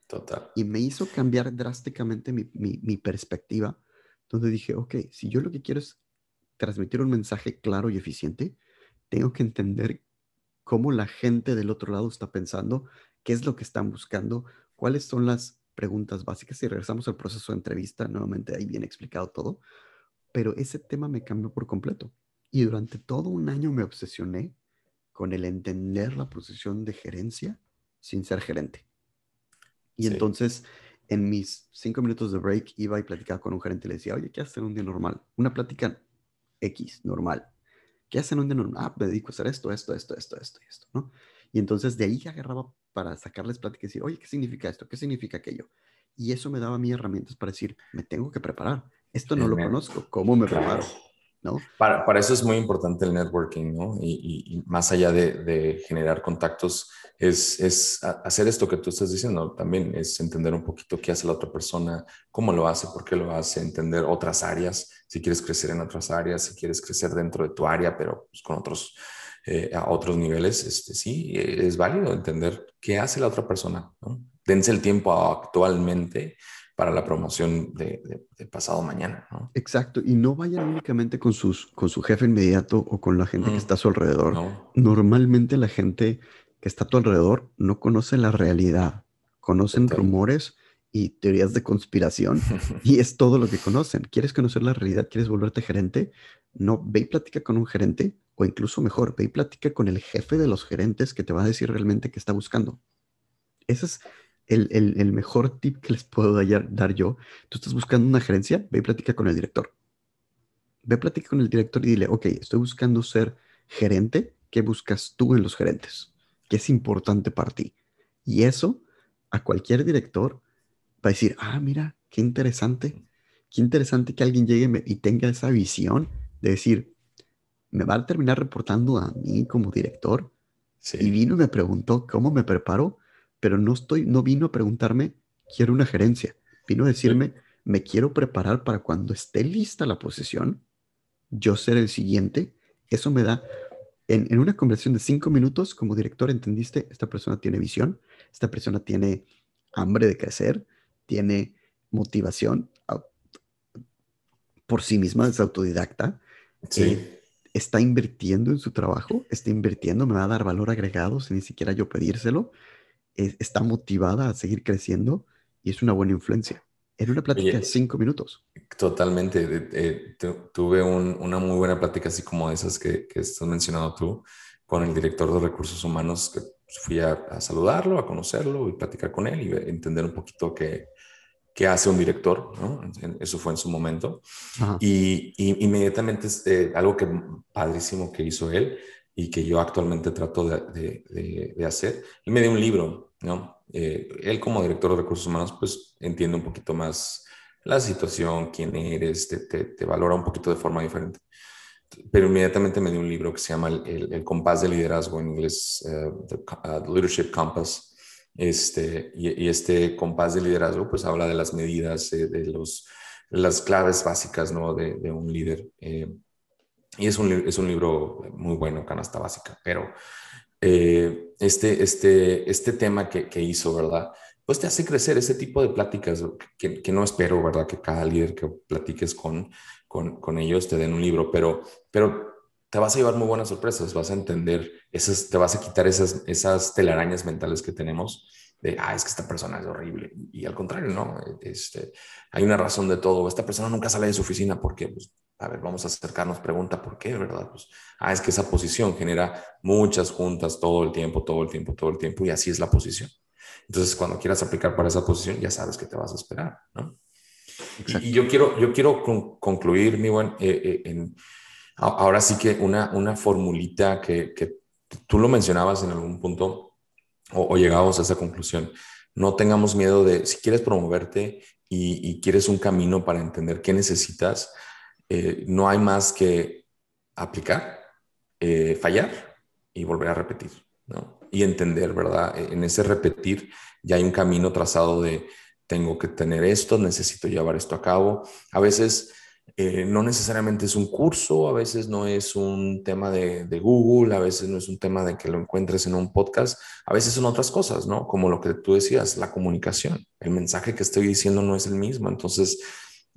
Total. Y me hizo cambiar drásticamente mi, mi, mi perspectiva, donde dije, ok, si yo lo que quiero es transmitir un mensaje claro y eficiente, tengo que entender cómo la gente del otro lado está pensando, qué es lo que están buscando, cuáles son las preguntas básicas. Si regresamos al proceso de entrevista, nuevamente ahí viene explicado todo, pero ese tema me cambió por completo. Y durante todo un año me obsesioné con el entender la posición de gerencia sin ser gerente. Y entonces, en mis cinco minutos de break, iba y platicaba con un gerente y le decía, oye, ¿qué haces en un día normal? Una plática X, normal. ¿Qué hacen un día normal? Ah, me dedico a hacer esto, esto, esto, esto, esto y esto, ¿no? Y entonces de ahí agarraba para sacarles plática y decir, oye, ¿qué significa esto? ¿Qué significa aquello? Y eso me daba a mí herramientas para decir, me tengo que preparar. Esto no lo conozco, ¿cómo me preparo? ¿No? Para, para, eso es muy importante el networking, ¿no? Y, y, más allá de, de, generar contactos, es, es, hacer esto que tú estás diciendo, también es entender un poquito qué hace la otra persona, cómo lo hace, por qué lo hace, entender otras áreas, si quieres crecer en otras áreas, si quieres crecer dentro de tu área, pero pues, con otros, eh, a otros niveles, este, sí, es válido entender qué hace la otra persona. ¿no? Dense el tiempo actualmente para la promoción de, pasado mañana. ¿no? Exacto, y no vayan únicamente con, sus, con su jefe inmediato o con la gente que está a su alrededor. Normalmente la gente que está a tu alrededor no conoce la realidad, conocen rumores y teorías de conspiración <laughs> y es todo lo que conocen. ¿Quieres conocer la realidad? ¿Quieres volverte gerente? No, ve y platica con un gerente o incluso mejor, ve y platica con el jefe de los gerentes que te va a decir realmente qué está buscando. Ese es el, el, mejor tip que les puedo dar, dar, yo. Tú estás buscando una gerencia, ve y platica con el director. Ve platica con el director y dile, ok, estoy buscando ser gerente. ¿Qué buscas tú en los gerentes? ¿Qué es importante para ti? Y eso a cualquier director va a decir, ah, mira, qué interesante, qué interesante que alguien llegue y tenga esa visión de decir, me va a terminar reportando a mí como director. Y vino y me preguntó cómo me preparo, pero no estoy, no vino a preguntarme, quiero una gerencia. Vino a decirme, me quiero preparar para cuando esté lista la posición, yo ser el siguiente. Eso me da, en, en una conversación de cinco minutos, como director, entendiste, esta persona tiene visión, esta persona tiene hambre de crecer, tiene motivación por sí misma, es autodidacta. Sí. Eh, está invirtiendo en su trabajo, está invirtiendo, me va a dar valor agregado sin ni siquiera yo pedírselo. Está motivada a seguir creciendo y es una buena influencia. Era una plática de cinco minutos. Totalmente. tuve una muy buena plática, así como esas que, que estás mencionando tú, con el director de recursos humanos, que fui a, a, saludarlo, a conocerlo y platicar con él y entender un poquito qué, que hace un director, ¿no? Eso fue en su momento. Y, inmediatamente este, algo que padrísimo que hizo él y que yo actualmente trato de, de, hacer, él me dio un libro ¿no? Eh, él como director de recursos humanos, pues entiende un poquito más la situación, quién eres, te, te, valora un poquito de forma diferente. Pero inmediatamente me dio un libro que se llama El, el, compás de liderazgo en inglés, uh, the, Leadership Compass. Este, y, este compás de liderazgo pues habla de las medidas, eh, de los, las claves básicas ¿no? de, de un líder. Eh, y es un, es un libro muy bueno, canasta básica, pero eh, este, este, este tema que, que, hizo, ¿verdad? Pues te hace crecer ese tipo de pláticas que, que, no espero, ¿verdad? Que cada líder que platiques con, con, con, ellos te den un libro, pero, pero te vas a llevar muy buenas sorpresas, vas a entender, esas, te vas a quitar esas, esas telarañas mentales que tenemos de, ah, es que esta persona es horrible. Y, al contrario, ¿no? Este, hay una razón de todo. Esta persona nunca sale de su oficina porque pues, a ver, vamos a acercarnos, pregunta por qué, ¿verdad? Pues, ah, es que esa posición genera muchas juntas todo el tiempo, todo el tiempo, todo el tiempo, y así es la posición. Entonces, cuando quieras aplicar para esa posición, ya sabes que te vas a esperar, ¿no? Y, yo quiero, yo quiero concluir, mi buen, eh, eh, en, ahora sí que una, una formulita que, que, tú lo mencionabas en algún punto, o, llegamos a esa conclusión. No tengamos miedo de, si quieres promoverte y, y quieres un camino para entender qué necesitas, eh, no hay más que aplicar, eh, fallar y volver a repetir, ¿no? Y entender, ¿verdad? E, en ese repetir ya hay un camino trazado de tengo que tener esto, necesito llevar esto a cabo. A veces eh, no necesariamente es un curso, a veces no es un tema de, Google, a veces no es un tema de que lo encuentres en un podcast, a veces son otras cosas, ¿no? Como lo que tú decías, la comunicación. El mensaje que estoy diciendo no es el mismo. Entonces,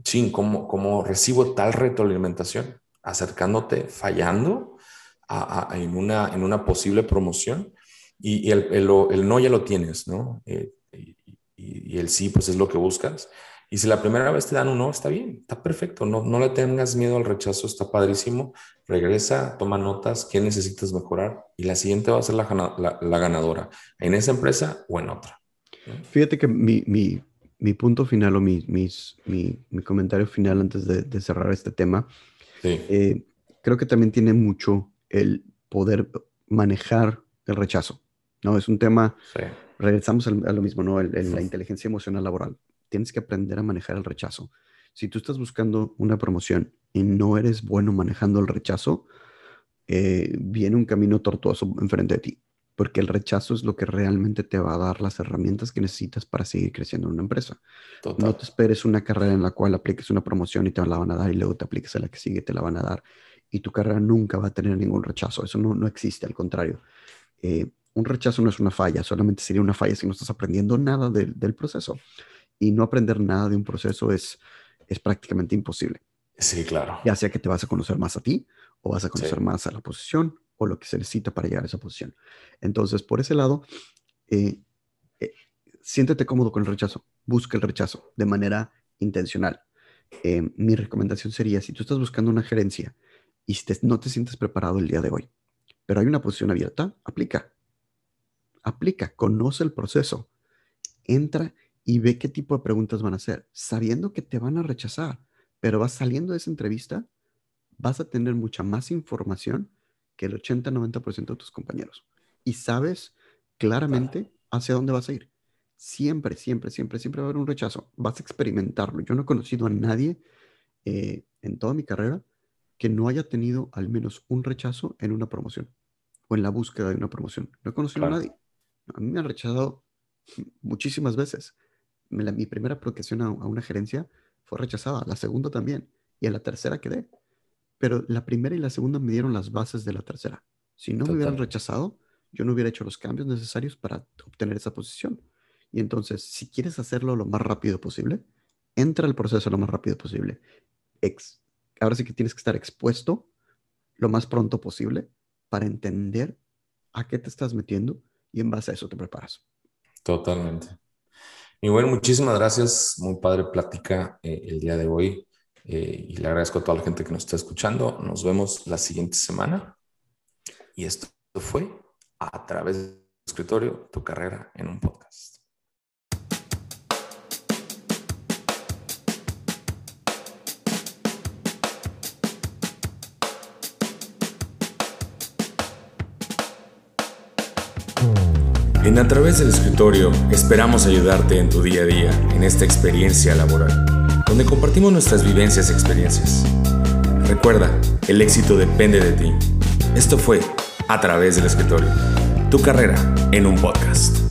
sí, ¿cómo, recibo tal retroalimentación? Acercándote, fallando en, una, en una posible promoción y, el, el, no ya lo tienes, ¿no? Eh, y, el sí, pues es lo que buscas. Y si la primera vez te dan un no, está bien, está perfecto, no, no le tengas miedo al rechazo, está padrísimo. Regresa, toma notas, qué necesitas mejorar y la siguiente va a ser la, la, ganadora, en esa empresa o en otra. Fíjate que mi, mi, mi punto final o mi, mis, mi, mi comentario final antes de, de cerrar este tema, eh, creo que también tiene mucho el poder manejar el rechazo. ¿no? Es un tema, regresamos a lo mismo, ¿no? El, la inteligencia emocional laboral. Tienes que aprender a manejar el rechazo. Si tú estás buscando una promoción y no eres bueno manejando el rechazo, eh, viene un camino tortuoso enfrente de ti porque el rechazo es lo que realmente te va a dar las herramientas que necesitas para seguir creciendo en una empresa. No te esperes una carrera en la cual apliques una promoción y te la van a dar y luego te apliques a la que sigue y te la van a dar y tu carrera nunca va a tener ningún rechazo. Eso no, no existe, al contrario. Eh, un rechazo no es una falla, solamente sería una falla si no estás aprendiendo nada del proceso. Y no aprender nada de un proceso es, es prácticamente imposible. Sí, claro. Ya sea que te vas a conocer más a ti o vas a conocer más a la posición o lo que se necesita para llegar a esa posición. Entonces, por ese lado, eh, eh, siéntete cómodo con el rechazo, busca el rechazo de manera intencional. Eh, mi recomendación sería, si tú estás buscando una gerencia y no te sientes preparado el día de hoy, pero hay una posición abierta, aplica. Aplica, conoce el proceso, entra y ve qué tipo de preguntas van a hacer, sabiendo que te van a rechazar, pero vas saliendo de esa entrevista, vas a tener mucha más información que el 80-90% de tus compañeros. Y sabes claramente hacia dónde vas a ir. Siempre, siempre, siempre, siempre va a haber un rechazo. Vas a experimentarlo. Yo no he conocido a nadie eh, en toda mi carrera que no haya tenido al menos un rechazo en una promoción o en la búsqueda de una promoción. No he conocido a nadie. A mí me han rechazado muchísimas veces. Mi primera aplicación a, a, una gerencia fue rechazada, la segunda también, y a la tercera quedé pero la primera y la segunda me dieron las bases de la tercera. Si no me hubieran rechazado, yo no hubiera hecho los cambios necesarios para obtener esa posición. Y entonces, si quieres hacerlo lo más rápido posible, entra al proceso lo más rápido posible. ahora sí que tienes que estar expuesto lo más pronto posible para entender a qué te estás metiendo y en base a eso te preparas. Totalmente. Y bueno, muchísimas gracias. Muy padre plática eh, el día de hoy. Eh, y le agradezco a toda la gente que nos está escuchando. Nos vemos la siguiente semana. Y esto fue a través del escritorio, tu carrera en un podcast. En A través del escritorio esperamos ayudarte en tu día a día en esta experiencia laboral, donde compartimos nuestras vivencias y experiencias. Recuerda, el éxito depende de ti. Esto fue A través del escritorio, tu carrera en un podcast.